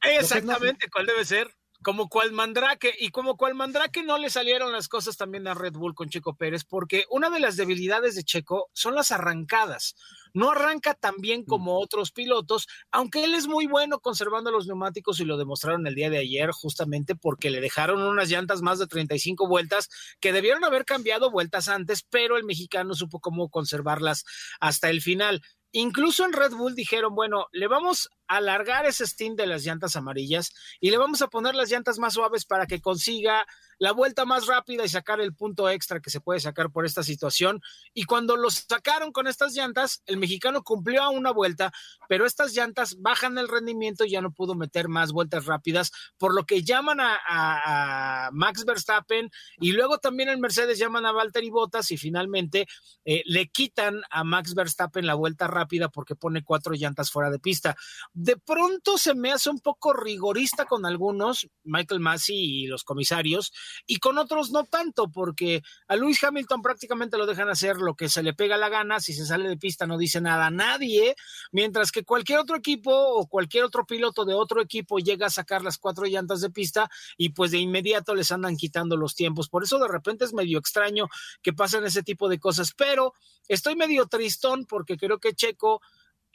Exactamente, ¿cuál debe ser? como cual Mandrake, y como cual Mandrake no le salieron las cosas también a Red Bull con Checo Pérez, porque una de las debilidades de Checo son las arrancadas. No arranca tan bien como otros pilotos, aunque él es muy bueno conservando los neumáticos y lo demostraron el día de ayer, justamente porque le dejaron unas llantas más de 35 vueltas que debieron haber cambiado vueltas antes, pero el mexicano supo cómo conservarlas hasta el final. Incluso en Red Bull dijeron, bueno, le vamos a alargar ese stint de las llantas amarillas y le vamos a poner las llantas más suaves para que consiga la vuelta más rápida y sacar el punto extra que se puede sacar por esta situación. Y cuando los sacaron con estas llantas, el mexicano cumplió a una vuelta, pero estas llantas bajan el rendimiento y ya no pudo meter más vueltas rápidas, por lo que llaman a, Max Verstappen y luego también en Mercedes llaman a Valtteri Bottas y finalmente eh, le quitan a Max Verstappen la vuelta rápida porque pone cuatro llantas fuera de pista. De pronto se me hace un poco rigorista con algunos, Michael Massey y los comisarios, y con otros no tanto, porque a Lewis Hamilton prácticamente lo dejan hacer lo que se le pega la gana, si se sale de pista no dice nada a nadie, mientras que cualquier otro equipo o cualquier otro piloto de otro equipo llega a sacar las cuatro llantas de pista y pues de inmediato les andan quitando los tiempos. Por eso de repente es medio extraño que pasen ese tipo de cosas, pero estoy medio tristón porque creo que Checo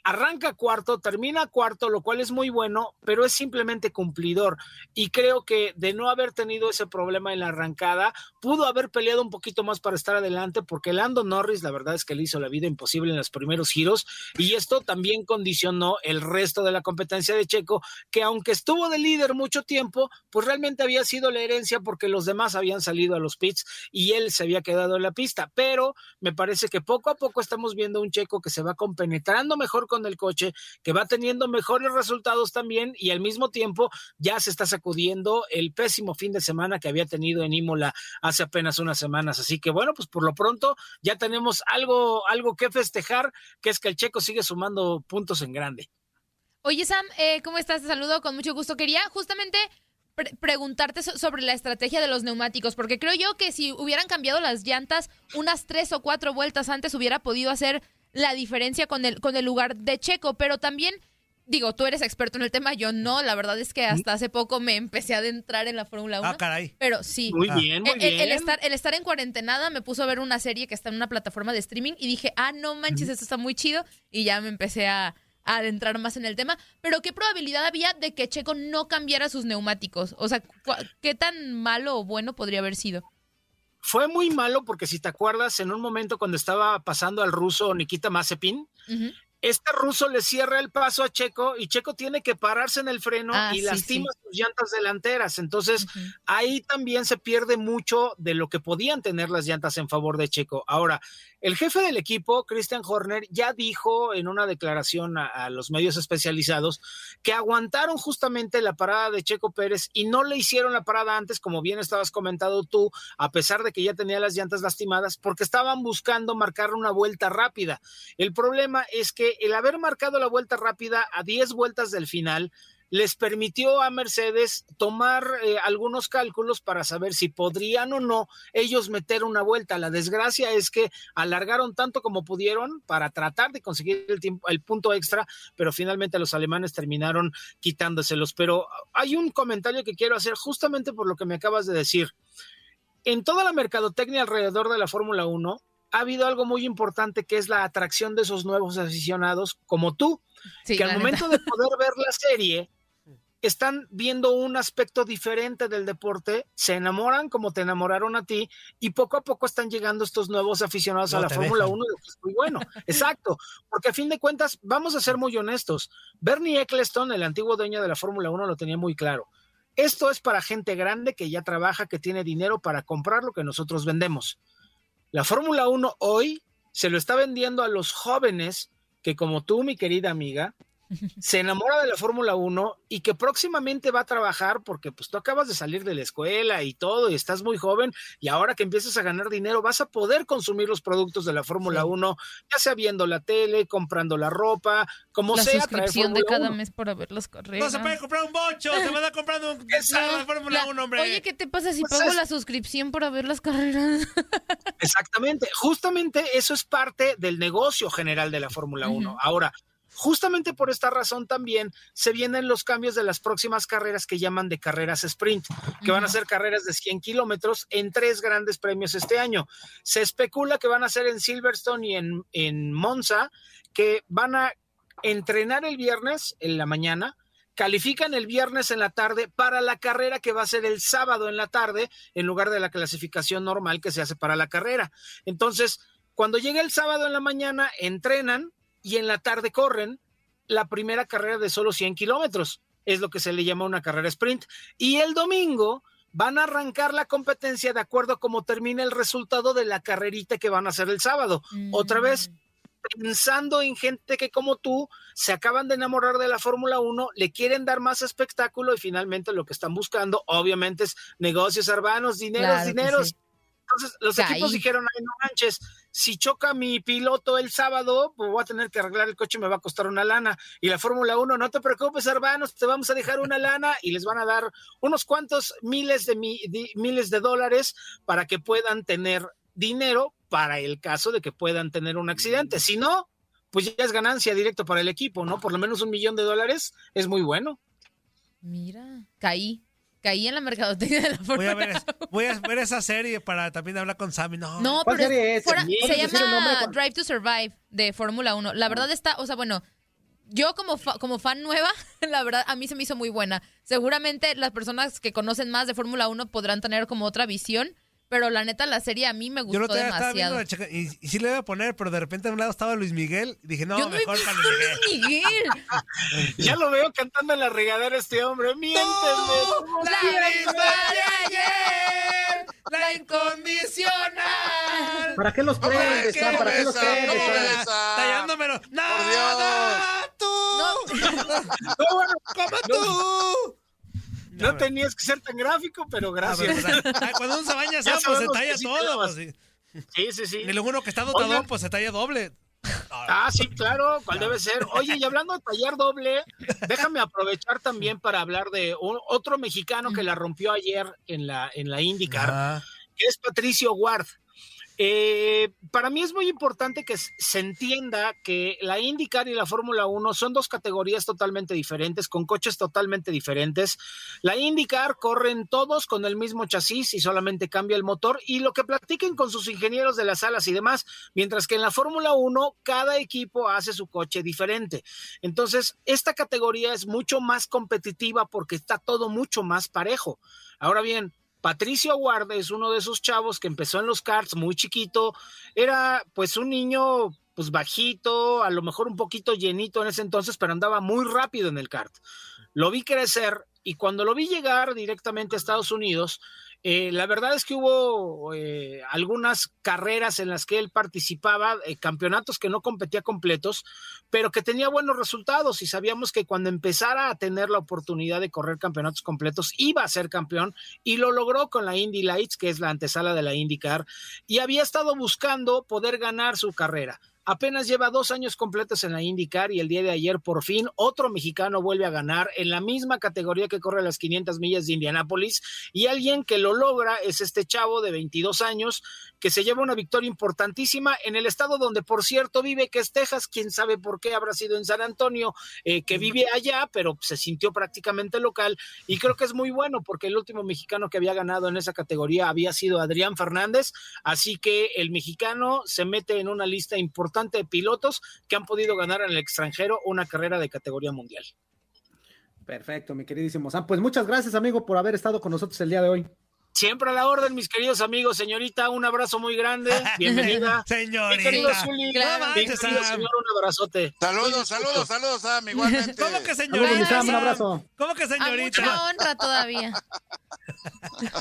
arranca cuarto, termina cuarto, lo cual es muy bueno, pero es simplemente cumplidor. Y creo que de no haber tenido ese problema en la arrancada, pudo haber peleado un poquito más para estar adelante, porque Lando Norris, la verdad es que le hizo la vida imposible en los primeros giros, y esto también condicionó el resto de la competencia de Checo, que aunque estuvo de líder mucho tiempo, pues realmente había sido la herencia porque los demás habían salido a los pits y él se había quedado en la pista. Pero me parece que poco a poco estamos viendo un Checo que se va compenetrando mejor con el coche, que va teniendo mejores resultados también y al mismo tiempo ya se está sacudiendo el pésimo fin de semana que había tenido en Imola hace apenas unas semanas. Así que bueno, pues por lo pronto ya tenemos algo, algo que festejar, que es que el Checo sigue sumando puntos en grande. Oye, Sam, eh, ¿cómo estás? Te saludo con mucho gusto. Quería justamente pre- preguntarte so- sobre la estrategia de los neumáticos, porque creo yo que si hubieran cambiado las llantas unas tres o cuatro vueltas antes, hubiera podido hacer la diferencia con el, con el lugar de Checo, pero también... Digo, tú eres experto en el tema, yo no. La verdad es que hasta hace poco me empecé a adentrar en la Fórmula 1. Ah, caray. Pero sí. Muy Ah. bien, muy El, el- el bien. estar, el estar en cuarentenada me puso a ver una serie que está en una plataforma de streaming y dije, ah, no manches, esto está muy chido. Y ya me empecé a, a adentrar más en el tema. Pero ¿qué probabilidad había de que Checo no cambiara sus neumáticos? O sea, ¿qué tan malo o bueno podría haber sido? Fue muy malo porque si te acuerdas, en un momento cuando estaba pasando al ruso Nikita Mazepin. Este ruso le cierra el paso a Checo y Checo tiene que pararse en el freno Ah, y sí, lastima sus llantas delanteras. Entonces, ahí también se pierde mucho de lo que podían tener las llantas en favor de Checo. Ahora, el jefe del equipo, Christian Horner, ya dijo en una declaración a, a los medios especializados que aguantaron justamente la parada de Checo Pérez y no le hicieron la parada antes, como bien estabas comentando tú, a pesar de que ya tenía las llantas lastimadas, porque estaban buscando marcar una vuelta rápida. El problema es que el haber marcado la vuelta rápida a 10 vueltas del final les permitió a Mercedes tomar eh, algunos cálculos para saber si podrían o no ellos meter una vuelta. La desgracia es que alargaron tanto como pudieron para tratar de conseguir el, tiempo, el punto extra, pero finalmente los alemanes terminaron quitándoselos. Pero hay un comentario que quiero hacer justamente por lo que me acabas de decir. En toda la mercadotecnia alrededor de la Fórmula 1 ha habido algo muy importante que es la atracción de esos nuevos aficionados como tú, Sí, que al momento neta. de poder ver la serie están viendo un aspecto diferente del deporte, se enamoran como te enamoraron a ti y poco a poco están llegando estos nuevos aficionados No a la Fórmula dejan. 1 y es muy bueno. Exacto, porque a fin de cuentas, vamos a ser muy honestos, Bernie Eccleston, el antiguo dueño de la Fórmula 1, lo tenía muy claro. Esto es para gente grande que ya trabaja, que tiene dinero para comprar lo que nosotros vendemos. La Fórmula 1 hoy se lo está vendiendo a los jóvenes que como tú, mi querida amiga, se enamora de la Fórmula 1 y que próximamente va a trabajar porque pues tú acabas de salir de la escuela y todo y estás muy joven y ahora que empiezas a ganar dinero vas a poder consumir los productos de la Fórmula 1, ya sea viendo la tele, comprando la ropa, como La sea, traer suscripción de cada 1. mes para ver las carreras. No se puede comprar un bocho, se van a comprar un de Fórmula La- 1, hombre. Oye, ¿qué te pasa si Pues pago es- la suscripción para ver las carreras? Exactamente, justamente eso es parte del negocio general de la Fórmula 1. Ahora, Justamente por esta razón también se vienen los cambios de las próximas carreras que llaman de carreras sprint, que van a ser carreras de 100 kilómetros en tres grandes premios este año. Se especula que van a ser en Silverstone y en, en Monza, que van a entrenar el viernes en la mañana, califican el viernes en la tarde para la carrera que va a ser el sábado en la tarde en lugar de la clasificación normal que se hace para la carrera. Entonces, cuando llega el sábado en la mañana, entrenan y en la tarde corren la primera carrera de solo 100 kilómetros. Es lo que se le llama una carrera sprint. Y el domingo van a arrancar la competencia de acuerdo a cómo termina el resultado de la carrerita que van a hacer el sábado. Otra vez, pensando en gente que como tú se acaban de enamorar de la Fórmula 1, le quieren dar más espectáculo y finalmente lo que están buscando obviamente es negocios urbanos, dineros, Claro dineros. sí. Entonces los Caí. equipos dijeron, ay no manches, si choca mi piloto el sábado, pues voy a tener que arreglar el coche y me va a costar una lana. Y la Fórmula 1, no te preocupes, hermanos, te vamos a dejar una lana y les van a dar unos cuantos miles de, mi- de- miles de dólares para que puedan tener dinero para el caso de que puedan tener un accidente. Si no, pues ya es ganancia directo para el equipo, ¿no? Por lo menos un millón de dólares es muy bueno. Mira, caí. Caí en la mercadotecnia de la Voy Fórmula a, ver, es- voy a ver esa serie para también hablar con Sammy. No, No, ¿Cuál pero serie es es? fuera- ¿Puedes se llama. Drive to Survive de Fórmula 1. La verdad está, o sea, bueno, yo como, fa- como fan nueva, la verdad a mí se me hizo muy buena. Seguramente las personas que conocen más de Fórmula 1 podrán tener como otra visión, pero la neta la serie a mí me Yo gustó lo estaba viendo demasiado. la checa- y, y sí le iba a poner, pero de repente a un lado estaba Luis Miguel. Y dije, no, Yo no mejor visto para Luis Miguel. Miguel. Ya lo veo cantando en la regadera este hombre. Miénteme. La misma de ayer, la incondicional. ¿Para qué los ¿Cómo prendes? ves? Sam? ¿Para qué los prendes? Tallándomelo. Nada, tú. No, Como tú. No tenías que ser tan gráfico, pero Ah, pero, gracias. pues, ay, cuando uno se baña, Ya pues se talla sí todo. pues, sí. Sí, sí, sí. Y luego uno que está dotado, Oigan. pues se talla doble. Ah, sí, claro, cuál debe ser. Oye, y hablando de tallar doble, déjame aprovechar también para hablar de un- otro mexicano que la rompió ayer en la, en la IndyCar, Ah, que es Patricio Ward. Eh, para mí es muy importante que se entienda que la IndyCar y la Fórmula 1 son dos categorías totalmente diferentes, con coches totalmente diferentes. La IndyCar corren todos con el mismo chasis y solamente cambia el motor y lo que platiquen con sus ingenieros de las alas y demás, mientras que en la Fórmula 1 cada equipo hace su coche diferente. Entonces, esta categoría es mucho más competitiva porque está todo mucho más parejo. Ahora bien, Patricio Aguarde es uno de esos chavos que empezó en los karts muy chiquito, era pues un niño pues bajito, a lo mejor un poquito llenito en ese entonces, pero andaba muy rápido en el kart. Lo vi crecer y cuando lo vi llegar directamente a Estados Unidos, eh, la verdad es que hubo eh, algunas carreras en las que él participaba, eh, campeonatos que no competía completos, pero que tenía buenos resultados y sabíamos que cuando empezara a tener la oportunidad de correr campeonatos completos iba a ser campeón y lo logró con la Indy Lights, que es la antesala de la IndyCar, y había estado buscando poder ganar su carrera. Apenas lleva dos años completos en la IndyCar y el día de ayer por fin otro mexicano vuelve a ganar en la misma categoría que corre las 500 millas de Indianápolis. Y alguien que lo logra es este chavo de 22 años que se lleva una victoria importantísima en el estado donde por cierto vive que es Texas, quién sabe por qué habrá sido en San Antonio, eh, que vive allá pero se sintió prácticamente local. Y creo que es muy bueno porque el último mexicano que había ganado en esa categoría había sido Adrián Fernández, así que el mexicano se mete en una lista importante de pilotos que han podido ganar en el extranjero una carrera de categoría mundial. Perfecto, mi queridísimo Sam. Pues muchas gracias, amigo, por haber estado con nosotros el día de hoy. Siempre a la orden, mis queridos amigos, señorita, un abrazo muy grande, bienvenida. Señorita. Mi querido Zuli, Claro. manches, señor, un abrazote. Saludos, saludos, saludos, Sam, igualmente. ¿Cómo que señorita? Sam, un abrazo. ¿Cómo que A señorita? mucha honra todavía.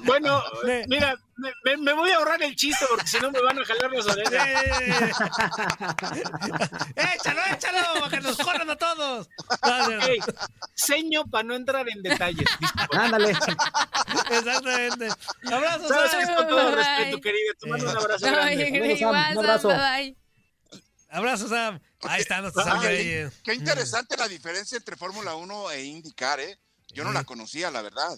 Bueno, mira, me, me- me voy a ahorrar el chiste porque si no me van a jalar las orejas. Eh, échalo, échalo, que nos corran a todos. Ey, seño para no entrar en detalles. Ándale. Exactamente. Abrazos. Sabes con todo Bye. respeto, querida. Te mando un abrazo grande. Saludos, Sam. igual, Un abrazo. Sam, bye. Abrazos, Sam. Ahí está nuestro Sam Reyes. Qué interesante la diferencia entre Fórmula 1 e IndyCar, ¿eh? Yo no la conocía, la verdad.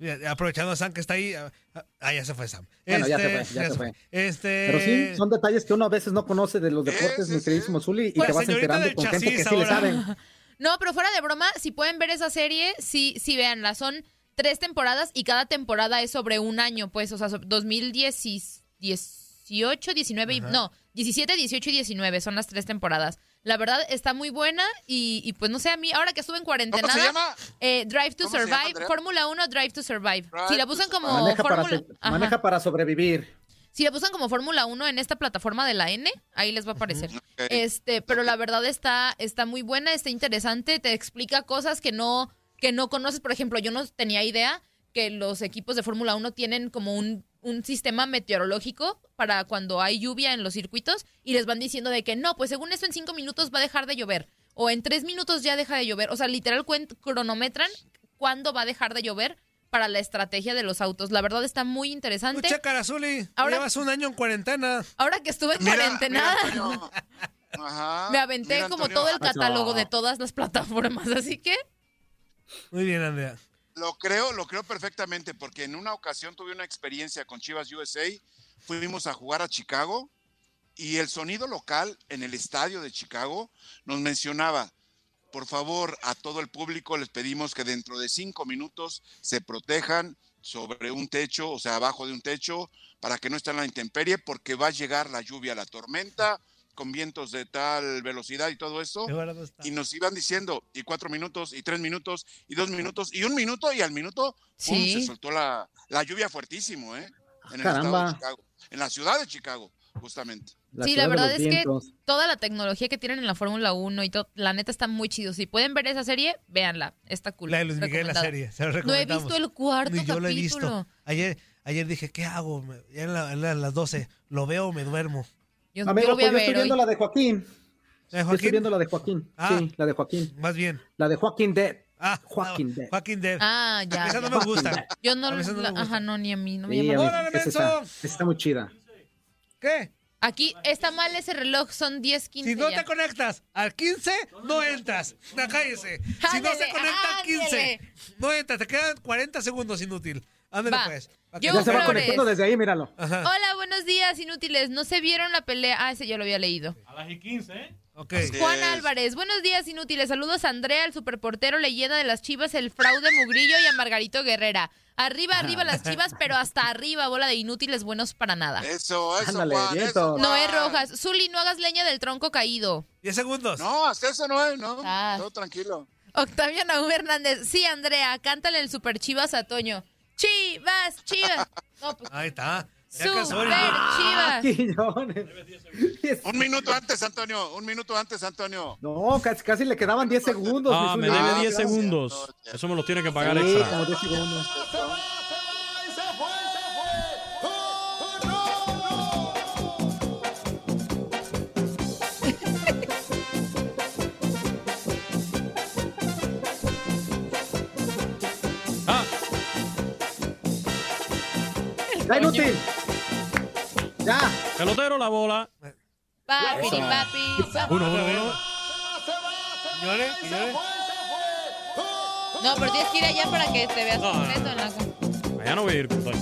Ya, Aprovechando a Sam que está ahí. ah, Ah, ya se fue Sam. Bueno, ya se Este, fue, ya se fue. Este. Pero sí, son detalles que uno a veces no conoce de los deportes, mi queridísimo Zuli, y Pues, te vas enterando con gente que sí le saben. No, pero fuera de broma, si pueden ver esa serie, sí, sí véanla. Son tres temporadas y cada temporada es sobre un año, pues, o sea, so- 2018, 19, y- Ajá. no, 17, 18 y 19 son las tres temporadas. La verdad está muy buena y, y, pues no sé, a mí, ahora que estuve en cuarentena, ¿Cómo se llama? eh, Drive to ¿Cómo se llama, Survive, Andrea? Fórmula 1, Drive to Survive. si la buscan como Maneja para, Fórmula... so- Ajá. maneja para sobrevivir. Si la buscan como Fórmula 1 en esta plataforma de la N, ahí les va a aparecer. Este, pero la verdad está, está muy buena, está interesante, te explica cosas que no, que no conoces. Por ejemplo, yo no tenía idea que los equipos de Fórmula 1 tienen como un, un sistema meteorológico para cuando hay lluvia en los circuitos y les van diciendo de que no, pues según esto en cinco minutos va a dejar de llover. O en tres minutos ya deja de llover. O sea, literal cronometran cuándo va a dejar de llover para la estrategia de los autos. La verdad está muy interesante. Checa, Zuli. Ahora- Llevas un año en cuarentena. Ahora que estuve en Mira, cuarentena, Ajá. me aventé Mira, como todo el catálogo de todas las plataformas, así que Muy bien, Andrea. Lo creo, lo creo perfectamente, porque en una ocasión tuve una experiencia con Chivas USA. Fuimos a jugar a Chicago y el sonido local en el estadio de Chicago nos mencionaba, por favor, a todo el público les pedimos que dentro de cinco minutos se protejan sobre un techo, o sea, abajo de un techo, para que no estén en la intemperie, porque va a llegar la lluvia, la tormenta, con vientos de tal velocidad y todo eso. Y nos iban diciendo, y cuatro minutos, y tres minutos, y dos minutos, y un minuto, y al minuto, ¡pum! Sí. se soltó la, la lluvia fuertísimo, ¿eh? En el Caramba. estado de Chicago, en la ciudad de Chicago, justamente. sí, la verdad es que toda la tecnología que tienen en la Fórmula 1 y todo, la neta está muy chido. Si pueden ver esa serie, véanla, está cool. La de Luis Miguel, la serie. Se la No he visto el cuarto Ni yo capítulo. lo he visto. Ayer, ayer dije, ¿qué hago? Ya en la- en la- las 12. ¿Lo veo o me duermo? Yo, Amigo, yo lo voy a pues yo estoy ver viendo hoy. la de Joaquín. ¿La de Yo Joaquín? Estoy viendo la de Joaquín. Ah. Sí, la de Joaquín. Más bien. La de Joaquín Dead. Ah, Joaquín Dead. Joaquín Dead. Ah, ya. Esa no me gusta. Yo no, no la- gusta. ajá, no, ni a mí, no me Sí, llama. amigo, ¡Órale, esa está, está muy chida. ¿Qué? Aquí está mal ese reloj, son 10, 15 Si no ya. te conectas al 15, no entras. No, cállese. Si no se conecta al 15, ándele. no entras. Te quedan 40 segundos inútil. Ándale Va. pues. Yo no Ya se va conectando desde ahí, míralo. Ajá. Hola, buenos días, inútiles. ¿No se vieron la pelea? Ah, ese ya lo había leído. A las y 15, ¿eh? Ok. Juan es. Álvarez, buenos días, inútiles. Saludos a Andrea, el superportero, leyenda de las chivas, el fraude Mugrillo y a Margarito Guerrera. Arriba, arriba las chivas, pero hasta arriba, bola de inútiles buenos para nada. Eso, eso, Ándale, Juan, eso, Juan. Noé Rojas, Zuli, no hagas leña del tronco caído. 10 segundos. No, hasta eso no es, no. Ah. Todo tranquilo. Octavio Naúm Hernández, sí, Andrea, cántale el super chivas a Toño. Chivas, chivas. No, pues, Ahí está. Super chivas. Un minuto antes, Antonio. Un minuto antes, Antonio. No, casi, casi le quedaban 10 segundos. Ah, me debe Ah, 10 gracias. segundos. Eso me lo tiene que pagar Sí, extra. como 10 segundos. Ya inútil. Ya. pelotero, la bola. Papi, Eso. papi, papi. Uno, uno, uno. Señores, señores. No, pero tienes que ir allá para que te veas No, no, completo en la... Allá no voy a ir, Toño.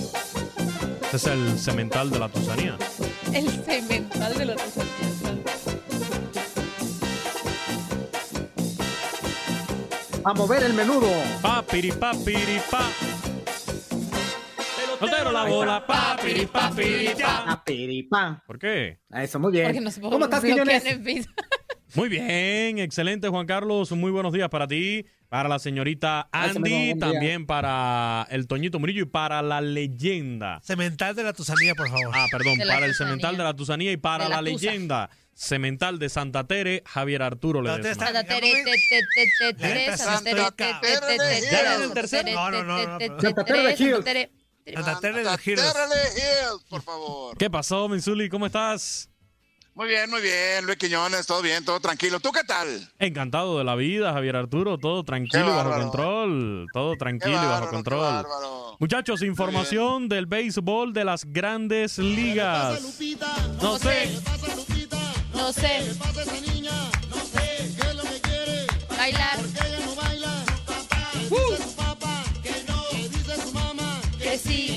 Ese es el cemental de la Tusanía. El cemental de los A mover el menudo. Pa, piri, pa, piri, pa. Pelotero, la bola. Pa, piri, pa, piri. ¿Por qué? A Eso, muy bien. Nos ¿Cómo estás. Muy bien, excelente Juan Carlos, muy buenos días para ti, para la señorita Andy, también para el Toñito Murillo y para la leyenda. Cemental de la Tusanía, por favor. Ah, perdón, para el cemental de la Tusanía y para la, leyenda cemental de Santa Tere, Javier Arturo te Santa Tere, Santa Santa Tere, Santa Tere Santa. Tere. Santa Tere Giros. Térrale Hills, por favor. ¿Qué pasó, Menzuli? ¿Cómo estás? Muy bien, muy bien, Luis Quiñones, todo bien, todo tranquilo. ¿Tú qué tal? Encantado de la vida, Javier Arturo, todo tranquilo Qué y bajo control, todo Qué tranquilo y bajo qué control. Muchachos, información del béisbol de las grandes ligas. No sé, No sé.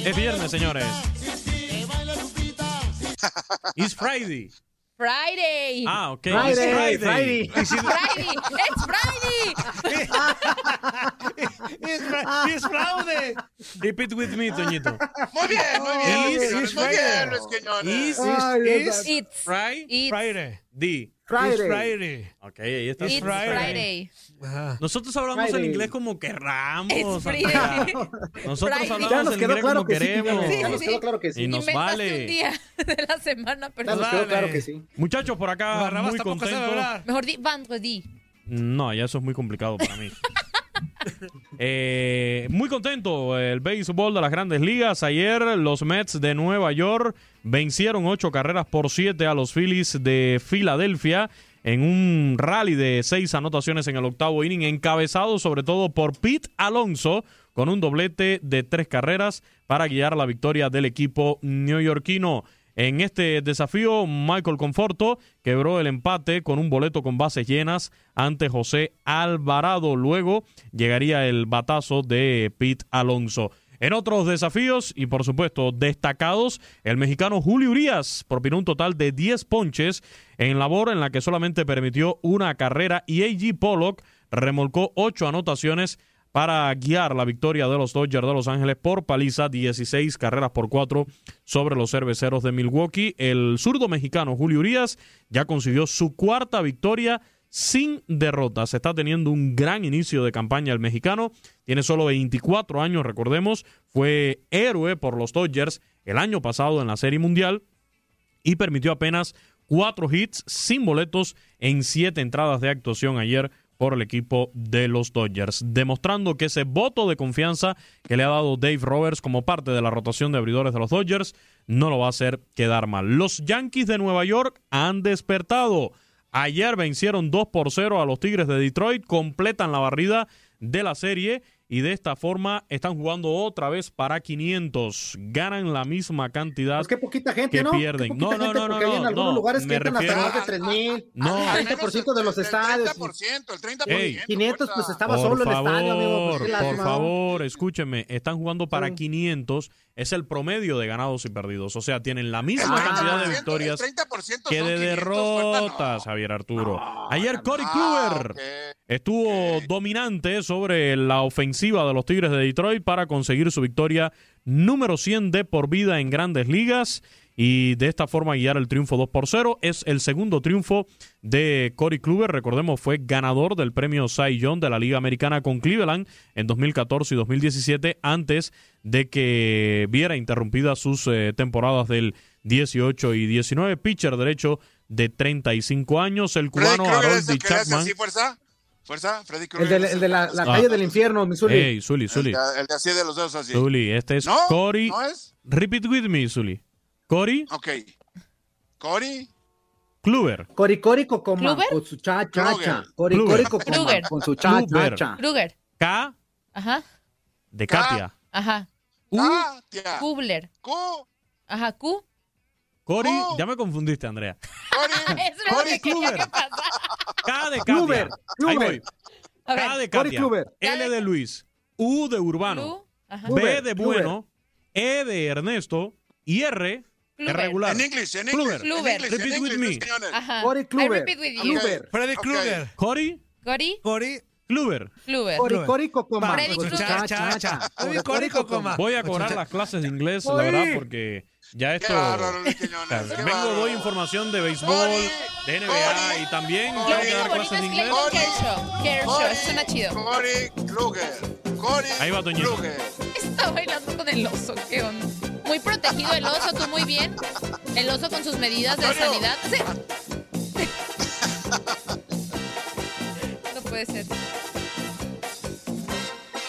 Es viernes, señores. It's Friday. Friday. Ah, ok. Friday, It's Friday. Friday. Friday. It's Friday. Es fra- es fraude. Repeat with me, Toñito. Muy bien, muy bien. Is muy Friday. bien, It's mío. It's Friday. It's Friday. D. Friday. It's Friday. Ok, ahí está. It's Friday. Friday. Nosotros hablamos Friday. el inglés como querramos. It's Friday. Nosotros Friday. Hablamos nos el inglés claro como que sí. queremos. Quiñones, Ya Sí, nos sí, quedó sí. claro que sí. Y nos Inventaste vale. un día de la semana, Ya pero nos quedó claro que sí. Muchachos, por acá Barrabás muy contentos. mejor di vendredi. No, ya eso es muy complicado para mí. Eh, muy contento el béisbol de las grandes ligas. Ayer los Mets de Nueva York vencieron ocho carreras por siete a los Phillies de Filadelfia en un rally de seis anotaciones en el octavo inning, encabezado sobre todo por Pete Alonso con un doblete de tres carreras para guiar la victoria del equipo neoyorquino. En este desafío, Michael Conforto quebró el empate con un boleto con bases llenas ante José Alvarado. Luego llegaría el batazo de Pete Alonso. En otros desafíos y por supuesto destacados, el mexicano Julio Urias propinó un total de 10 ponches en labor en la que solamente permitió una carrera y A.G. Pollock remolcó 8 anotaciones para guiar la victoria de los Dodgers de Los Ángeles por paliza 16 carreras por 4 sobre los cerveceros de Milwaukee. El zurdo mexicano Julio Urias ya consiguió su cuarta victoria sin derrotas. Está teniendo un gran inicio de campaña el mexicano. Tiene solo 24 años, recordemos. Fue héroe por los Dodgers el año pasado en la Serie Mundial y permitió apenas cuatro hits sin boletos en siete entradas de actuación ayer por el equipo de los Dodgers, demostrando que ese voto de confianza que le ha dado Dave Roberts como parte de la rotación de abridores de los Dodgers no lo va a hacer quedar mal. Los Yankees de Nueva York han despertado. Ayer vencieron 2 por 0 a los Tigres de Detroit, completan la barrida de la serie y de esta forma están jugando otra vez para 500. Ganan la misma cantidad Pues qué poquita gente, que ¿no? Qué pierden. poquita No, no, gente, no, no, porque hay en no, algunos no, lugares que entran hasta refiero- más de 3 mil. No. al 20% de los El estadios. 30%, el 30%. Ey. 500, pues estaba Por solo el favor, estadio, amigo. pues, por ¿no? favor, escúcheme. Están jugando para Sí. 500. Es el promedio de ganados y perdidos. O sea, tienen la misma El cantidad de 30%, victorias el 30% que de 500, derrotas. Javier Arturo. Ayer Cory Ah, Kluber estuvo dominante sobre la ofensiva de los Tigres de Detroit para conseguir su victoria número 100 de por vida en grandes ligas y de esta forma guiar el triunfo 2 por 0. Es el segundo triunfo de Cory Kluber. Recordemos, fue ganador del premio Cy Young de la Liga Americana con Cleveland en 2014 y 2017 antes de que viera interrumpidas sus eh, temporadas del 18 y 19. Pitcher derecho de 35 años. El cubano Harold el Chapman. así, fuerza. Fuerza, Freddy El Krueger. de, es el de la, la Ah. calle del infierno, Missouri. Hey, Zully, El Zully. de, el de así de los dedos así. Zully, este es ¿No? Cory. ¿No es? Repeat with me, Zully. Cory Ok. Cory. Kluber. Cori Cori Cocoma ¿Kluber? con su cha cha cha. Kluber. Cori Kluber. Cori Cocoma Kluber. con su cha cha Kluber. cha. Kruger. K Ajá. de Katia. Ajá. U. Katia. Kubler. Q. Ajá. Q. Cory. Oh. Ya me confundiste, Andrea. Quería Kluber. K de Katia. Kluber, Ahí voy. K de Katia. Kluber. L de Luis. U de Urbano. B de Kluber. Bueno. E de Ernesto. Y R Kluber. regular. En inglés, en Kluber. inglés. Kluber. Repeat en with me. Cory I Kluber. repeat with you. Kluber. Freddy. Krueger. Cory Cory. Cory. Kluber. Kluber. Cori Kluber. Cori Cocoma cha cha cha. Cocoma. Voy a cobrar las clases de inglés, la verdad, porque ya esto. vengo, doy información de béisbol, Cory, de NBA Cory, y también Cory. tengo que Yo dar clases de es inglés. Clayton Kershaw. Kershaw. Cory. Suena chido. Cory Kluger. Cory Ahí va, Toñito. Está bailando con el oso. ¿Qué onda? Muy protegido el oso, tú muy bien. El oso con sus medidas de Antonio. sanidad. Sí. No puede ser.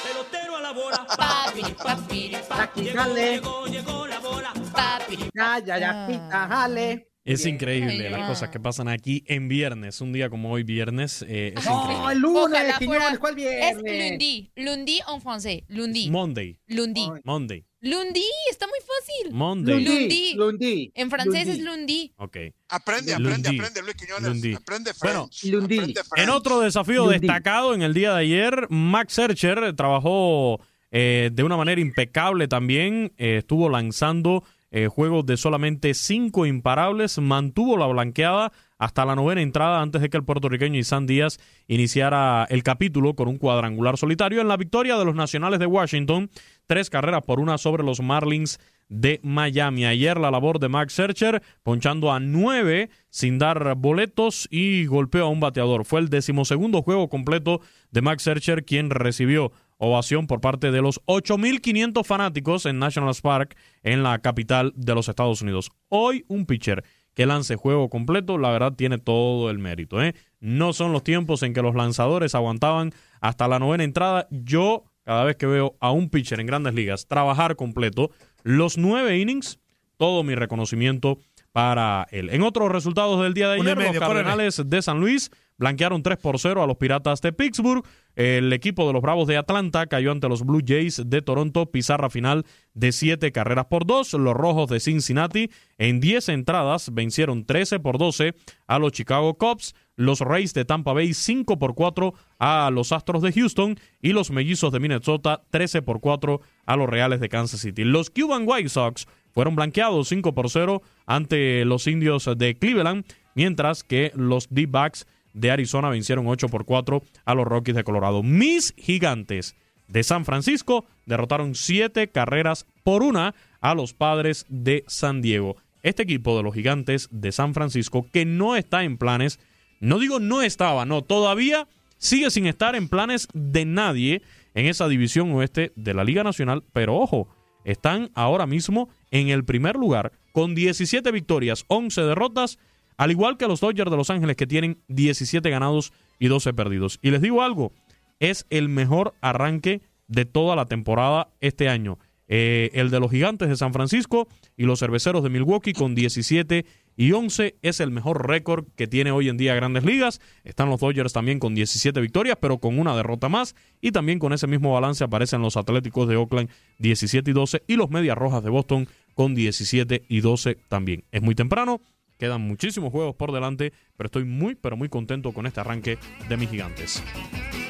Pelotero a la bola. Papiri, papiri, Aquí, dale. Llegó, llegó la bola. papiri. Ya, ya, ya, quita, jale. Es increíble Ay, las cosas que pasan aquí en viernes. Un día como hoy, viernes, eh, es No, el lunes, Quiñones, fuera- ¿cuál Es viernes? lundi. Lundi en francés. Lundi. Monday. Lundi. Ay. Monday. Lundi. Está muy fácil. Monday. Lundi. Lundi. Lundi. En francés es Lundi. lundi. Ok. Aprende, Lundi. aprende, aprende, Luis Quiñones. Lundi. Aprende Bueno, French. Lundi. Aprende En otro desafío Lundi. destacado en el día de ayer, Max Scherzer trabajó eh, de una manera impecable también. eh, estuvo lanzando eh, juegos de solamente cinco imparables, mantuvo la blanqueada hasta la novena entrada antes de que el puertorriqueño Isan Díaz iniciara el capítulo con un cuadrangular solitario en la victoria de los Nacionales de Washington, tres carreras por una sobre los Marlins de Miami. Ayer la labor de Max Scherzer ponchando a nueve sin dar boletos y golpeó a un bateador. Fue el decimosegundo juego completo de Max Scherzer quien recibió ovación por parte de los 8.500 fanáticos en National Park en la capital de los Estados Unidos. Hoy un pitcher que lance juego completo, la verdad tiene todo el mérito. ¿eh? No son los tiempos en que los lanzadores aguantaban hasta la novena entrada. Yo, cada vez que veo a un pitcher en grandes ligas trabajar completo, los nueve innings, todo mi reconocimiento para él. En otros resultados del día de ayer, medio, los Cardenales de San Luis blanquearon 3 por 0 a los Piratas de Pittsburgh. El equipo de los Bravos de Atlanta cayó ante los Blue Jays de Toronto, pizarra final de 7 carreras por 2. Los Rojos de Cincinnati en 10 entradas vencieron 13 por 12 a los Chicago Cubs. Los Rays de Tampa Bay 5 por 4 a los Astros de Houston y los Mellizos de Minnesota 13 por 4 a los Reales de Kansas City. Los Cuban White Sox fueron blanqueados 5 por 0 ante los Indios de Cleveland, mientras que los D-Backs de Arizona vencieron 8 por 4 a los Rockies de Colorado. Mis gigantes de San Francisco derrotaron 7 carreras por una a los padres de San Diego. Este equipo de los gigantes de San Francisco, que no está en planes, no digo no estaba, no, todavía sigue sin estar en planes de nadie en esa división oeste de la Liga Nacional, pero ojo, están ahora mismo en el primer lugar con 17 victorias, 11 derrotas, al igual que los Dodgers de Los Ángeles que tienen 17 ganados y 12 perdidos. Y les digo algo, es el mejor arranque de toda la temporada este año. Eh, el de los Gigantes de San Francisco y los Cerveceros de Milwaukee con 17 y 11 es el mejor récord que tiene hoy en día Grandes Ligas. Están los Dodgers también con 17 victorias, pero con una derrota más. Y también con ese mismo balance aparecen los Atléticos de Oakland 17 y 12 y los Medias Rojas de Boston con 17 y 12 también. Es muy temprano, quedan muchísimos juegos por delante, pero estoy muy, pero muy contento con este arranque de mis gigantes.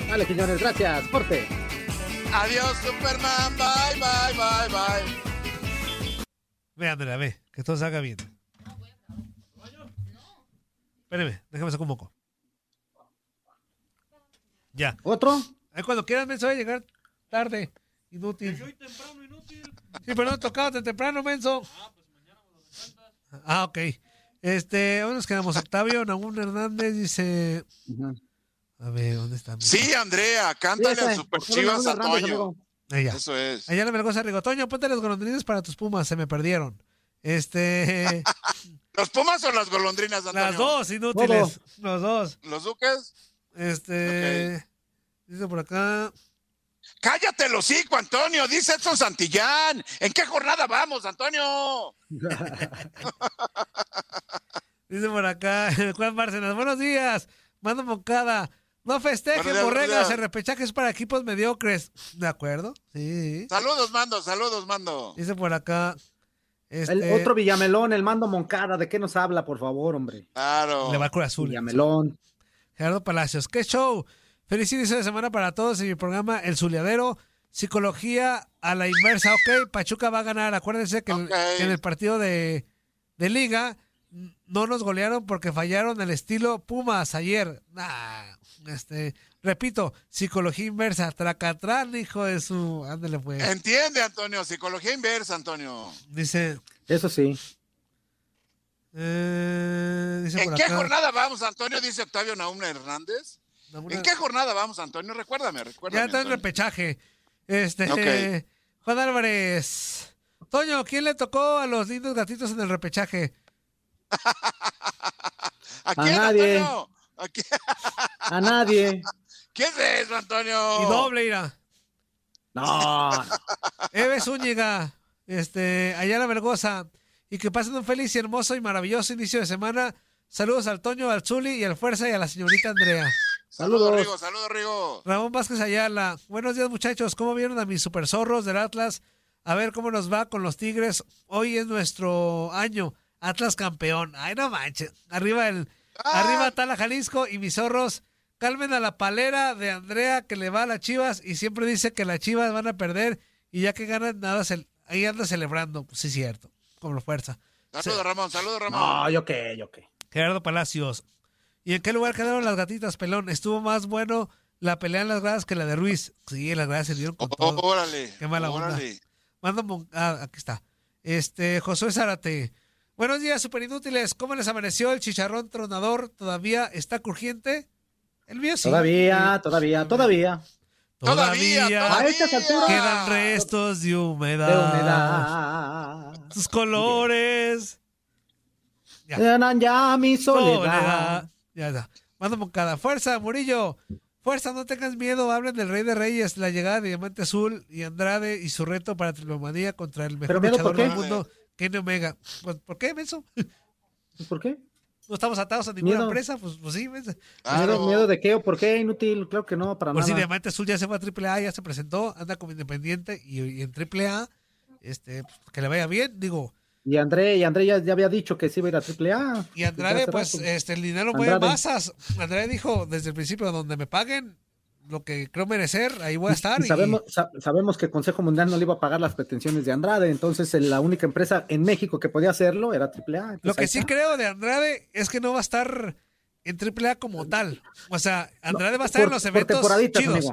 Dale, Quiñones, gracias. Corte. Adiós, Superman. Bye, bye, bye, bye. Ve, Andrea, ve, que todo salga bien. Espérame, déjame sacar un moco. Ya. ¿Otro? Ahí cuando quieras, menso, voy a llegar tarde. Inútil. Sí, pero no tocaba temprano, menso. Ah, ok. Este, ¿dónde nos quedamos? Octavio Nahum Hernández dice. A ver, ¿dónde está? Sí, Andrea, cántale Sí, al Super Chivas a Toño. Eso es. Allá la Melgoza Rigo. Toño, ponte los golondrines para tus pumas, se me perdieron. Este. ¿Los Pumas o las golondrinas, Antonio? las dos, inútiles. Los dos. ¿Los Duques? Este. Dice por acá. Cállate el hocico, Antonio, dice Edson Santillán. ¿En qué jornada vamos, Antonio? Dice por acá, Juan Bárcenas, buenos días, mando Moncada. No festejen, borregas, el repechaje es para equipos mediocres. ¿De acuerdo? Sí. Saludos, mando, saludos, mando. Dice por acá. Este, El otro Villamelón, el mando Moncada. ¿De qué nos habla, por favor, hombre? Claro. Le va a Cruz Azul. Villamelón. Gerardo Palacios, qué show. Feliz inicio de semana para todos en mi programa El Zuliadero. Psicología a la inversa. Ok, Pachuca va a ganar. Acuérdense que, en- que en el partido de, de Liga no nos golearon porque fallaron el estilo Pumas ayer. Nah, este, repito, psicología inversa. Tracatrán, hijo de su. Ándale, pues. Entiende, Antonio, psicología inversa, Antonio. Dice. Eso sí. eh, dice ¿En por qué acá- jornada vamos, Antonio? Dice Octavio Naum Hernández. ¿En qué jornada vamos, Antonio? Recuérdame, recuérdame. Ya está en repechaje. Este. Juan Álvarez. Toño, ¿quién le tocó a los lindos gatitos en el repechaje? ¿A quién, nadie. Antonio? ¿A quién? A nadie. ¿Qué es eso, Antonio? Y doble, ira. No. Eve Zúñiga, este, Ayala Vergosa. Y que pasen un feliz y hermoso y maravilloso inicio de semana. Saludos al Toño, al Zuli y al Fuerza y a la señorita Andrea. Saludos, Rigo, saludos, Rigo. Ramón Vázquez Ayala. Buenos días, muchachos. ¿Cómo vieron a mis super zorros del Atlas? A ver cómo nos va con los Tigres. Hoy es nuestro año. Atlas campeón. Ay, no manches. Arriba el, arriba Tala Jalisco y mis zorros calmen a la palera de Andrea que le va a las chivas y siempre dice que las chivas van a perder y ya que ganan nada, se- ahí anda celebrando. Pues sí, cierto, con fuerza. Saludos, Ramón, saludos, Ramón. No, yo qué, yo qué. Gerardo Palacios. ¿Y en qué lugar quedaron las gatitas, pelón? Estuvo más bueno la pelea en las gradas que la de Ruiz. Sí, las gradas se dieron con todo. Órale. Qué mala onda. órale. Manda Mon- ah, aquí está. Este, Josué Zárate. Buenos días, super inútiles. ¿Cómo les amaneció el chicharrón tronador? ¿Todavía está crujiente? El mío sí. Todavía, todavía, todavía. Todavía, A estas alturas. quedan restos de humedad. De humedad. Sus colores. Ya. Llenan ya mi soledad. Soledad. Ya está. Manda Moncada. Fuerza, Murillo. Fuerza, no tengas miedo. Hablen del Rey de Reyes, la llegada de Diamante Azul y Andrade y su reto para Trilomanía contra el mejor ¿Pero miedo luchador del mundo, Kenny Omega. Pues, ¿Por qué, Menso? ¿Por qué? No estamos atados a ninguna Miedo. empresa. Pues, pues sí, Menso. ¿Miedo, miedo de qué o por qué? Inútil, claro que no, para Por si nada. Diamante Azul ya se fue a AAA, ya se presentó, anda como independiente y, y en AAA, este, pues, que le vaya bien. Digo, Y André, y André ya, ya había dicho que sí iba a ir a AAA. Y Andrade, pues, rato. este, el dinero mueve Andrade. masas. Andrade dijo desde el principio, donde me paguen lo que creo merecer, ahí voy a estar. Y sabemos, sa- sabemos que el Consejo Mundial no le iba a pagar las pretensiones de Andrade, entonces la única empresa en México que podía hacerlo era AAA. Lo que sí está. creo de Andrade es que no va a estar en AAA como tal. O sea, Andrade va a estar por- en los eventos chidos.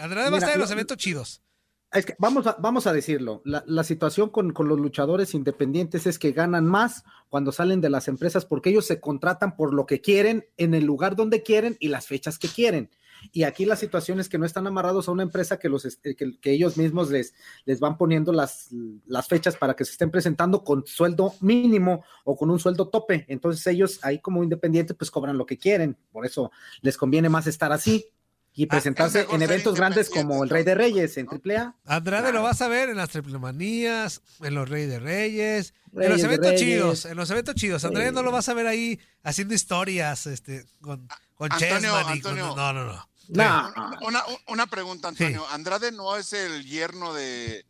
Andrade va a estar en lo- los eventos chidos. Es que vamos a, vamos a decirlo, la, la situación con, con los luchadores independientes es que ganan más cuando salen de las empresas porque ellos se contratan por lo que quieren, en el lugar donde quieren y las fechas que quieren. Y aquí la situación es que no están amarrados a una empresa que, los, que, que ellos mismos les, les van poniendo las, las fechas para que se estén presentando con sueldo mínimo o con un sueldo tope. Entonces ellos ahí como independientes pues cobran lo que quieren. Por eso les conviene más estar así y presentarse mejor en eventos grandes como el Rey de Reyes en AAA. Andrade lo vas a ver en las triplemanías, en los Reyes de Reyes, en los eventos chidos, en los eventos chidos. Andrade Sí. no lo vas a ver ahí haciendo historias este, con, con Antonio, Chessman y con- Antonio. No, no, no. No. Una, una pregunta, Antonio. Andrade no es el yerno de.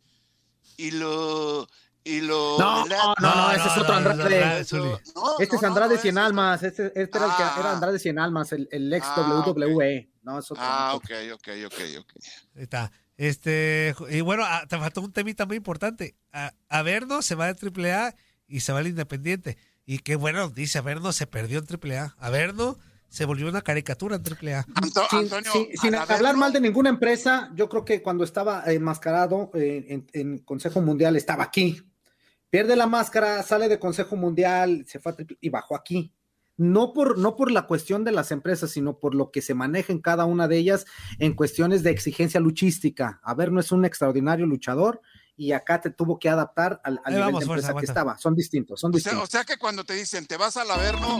Y lo. Y lo. No, la- no, no, ese es otro Andrade. No, Este es no, Andrade no, Cien ese- Almas, este, este era el que Ah. era Andrade Cien Almas, el, el ex Ah, WWE. No, es otro. Ah, ok, ok, ok, ok. Ahí está. Este, y bueno, ah, te faltó un temita muy importante. A, Averno se va de AAA y se va al Independiente. Y qué bueno, dice Averno se perdió en AAA. Averno se volvió una caricatura en AAA. sin, sin- sin hablar mal de ninguna empresa, yo creo que cuando estaba enmascarado eh, en, en Consejo Mundial estaba aquí. Pierde la máscara, sale de Consejo Mundial, se fue a triple- y bajó aquí. No por, no por la cuestión de las empresas, sino por lo que se maneja en cada una de ellas en cuestiones de exigencia luchística. A ver, no es un extraordinario luchador y acá te tuvo que adaptar al, al nivel vamos, de fuerza, empresa que aguanta. estaba. Son distintos, son O sea, distintos. o sea que cuando te dicen te vas al Averno.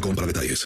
para detalles.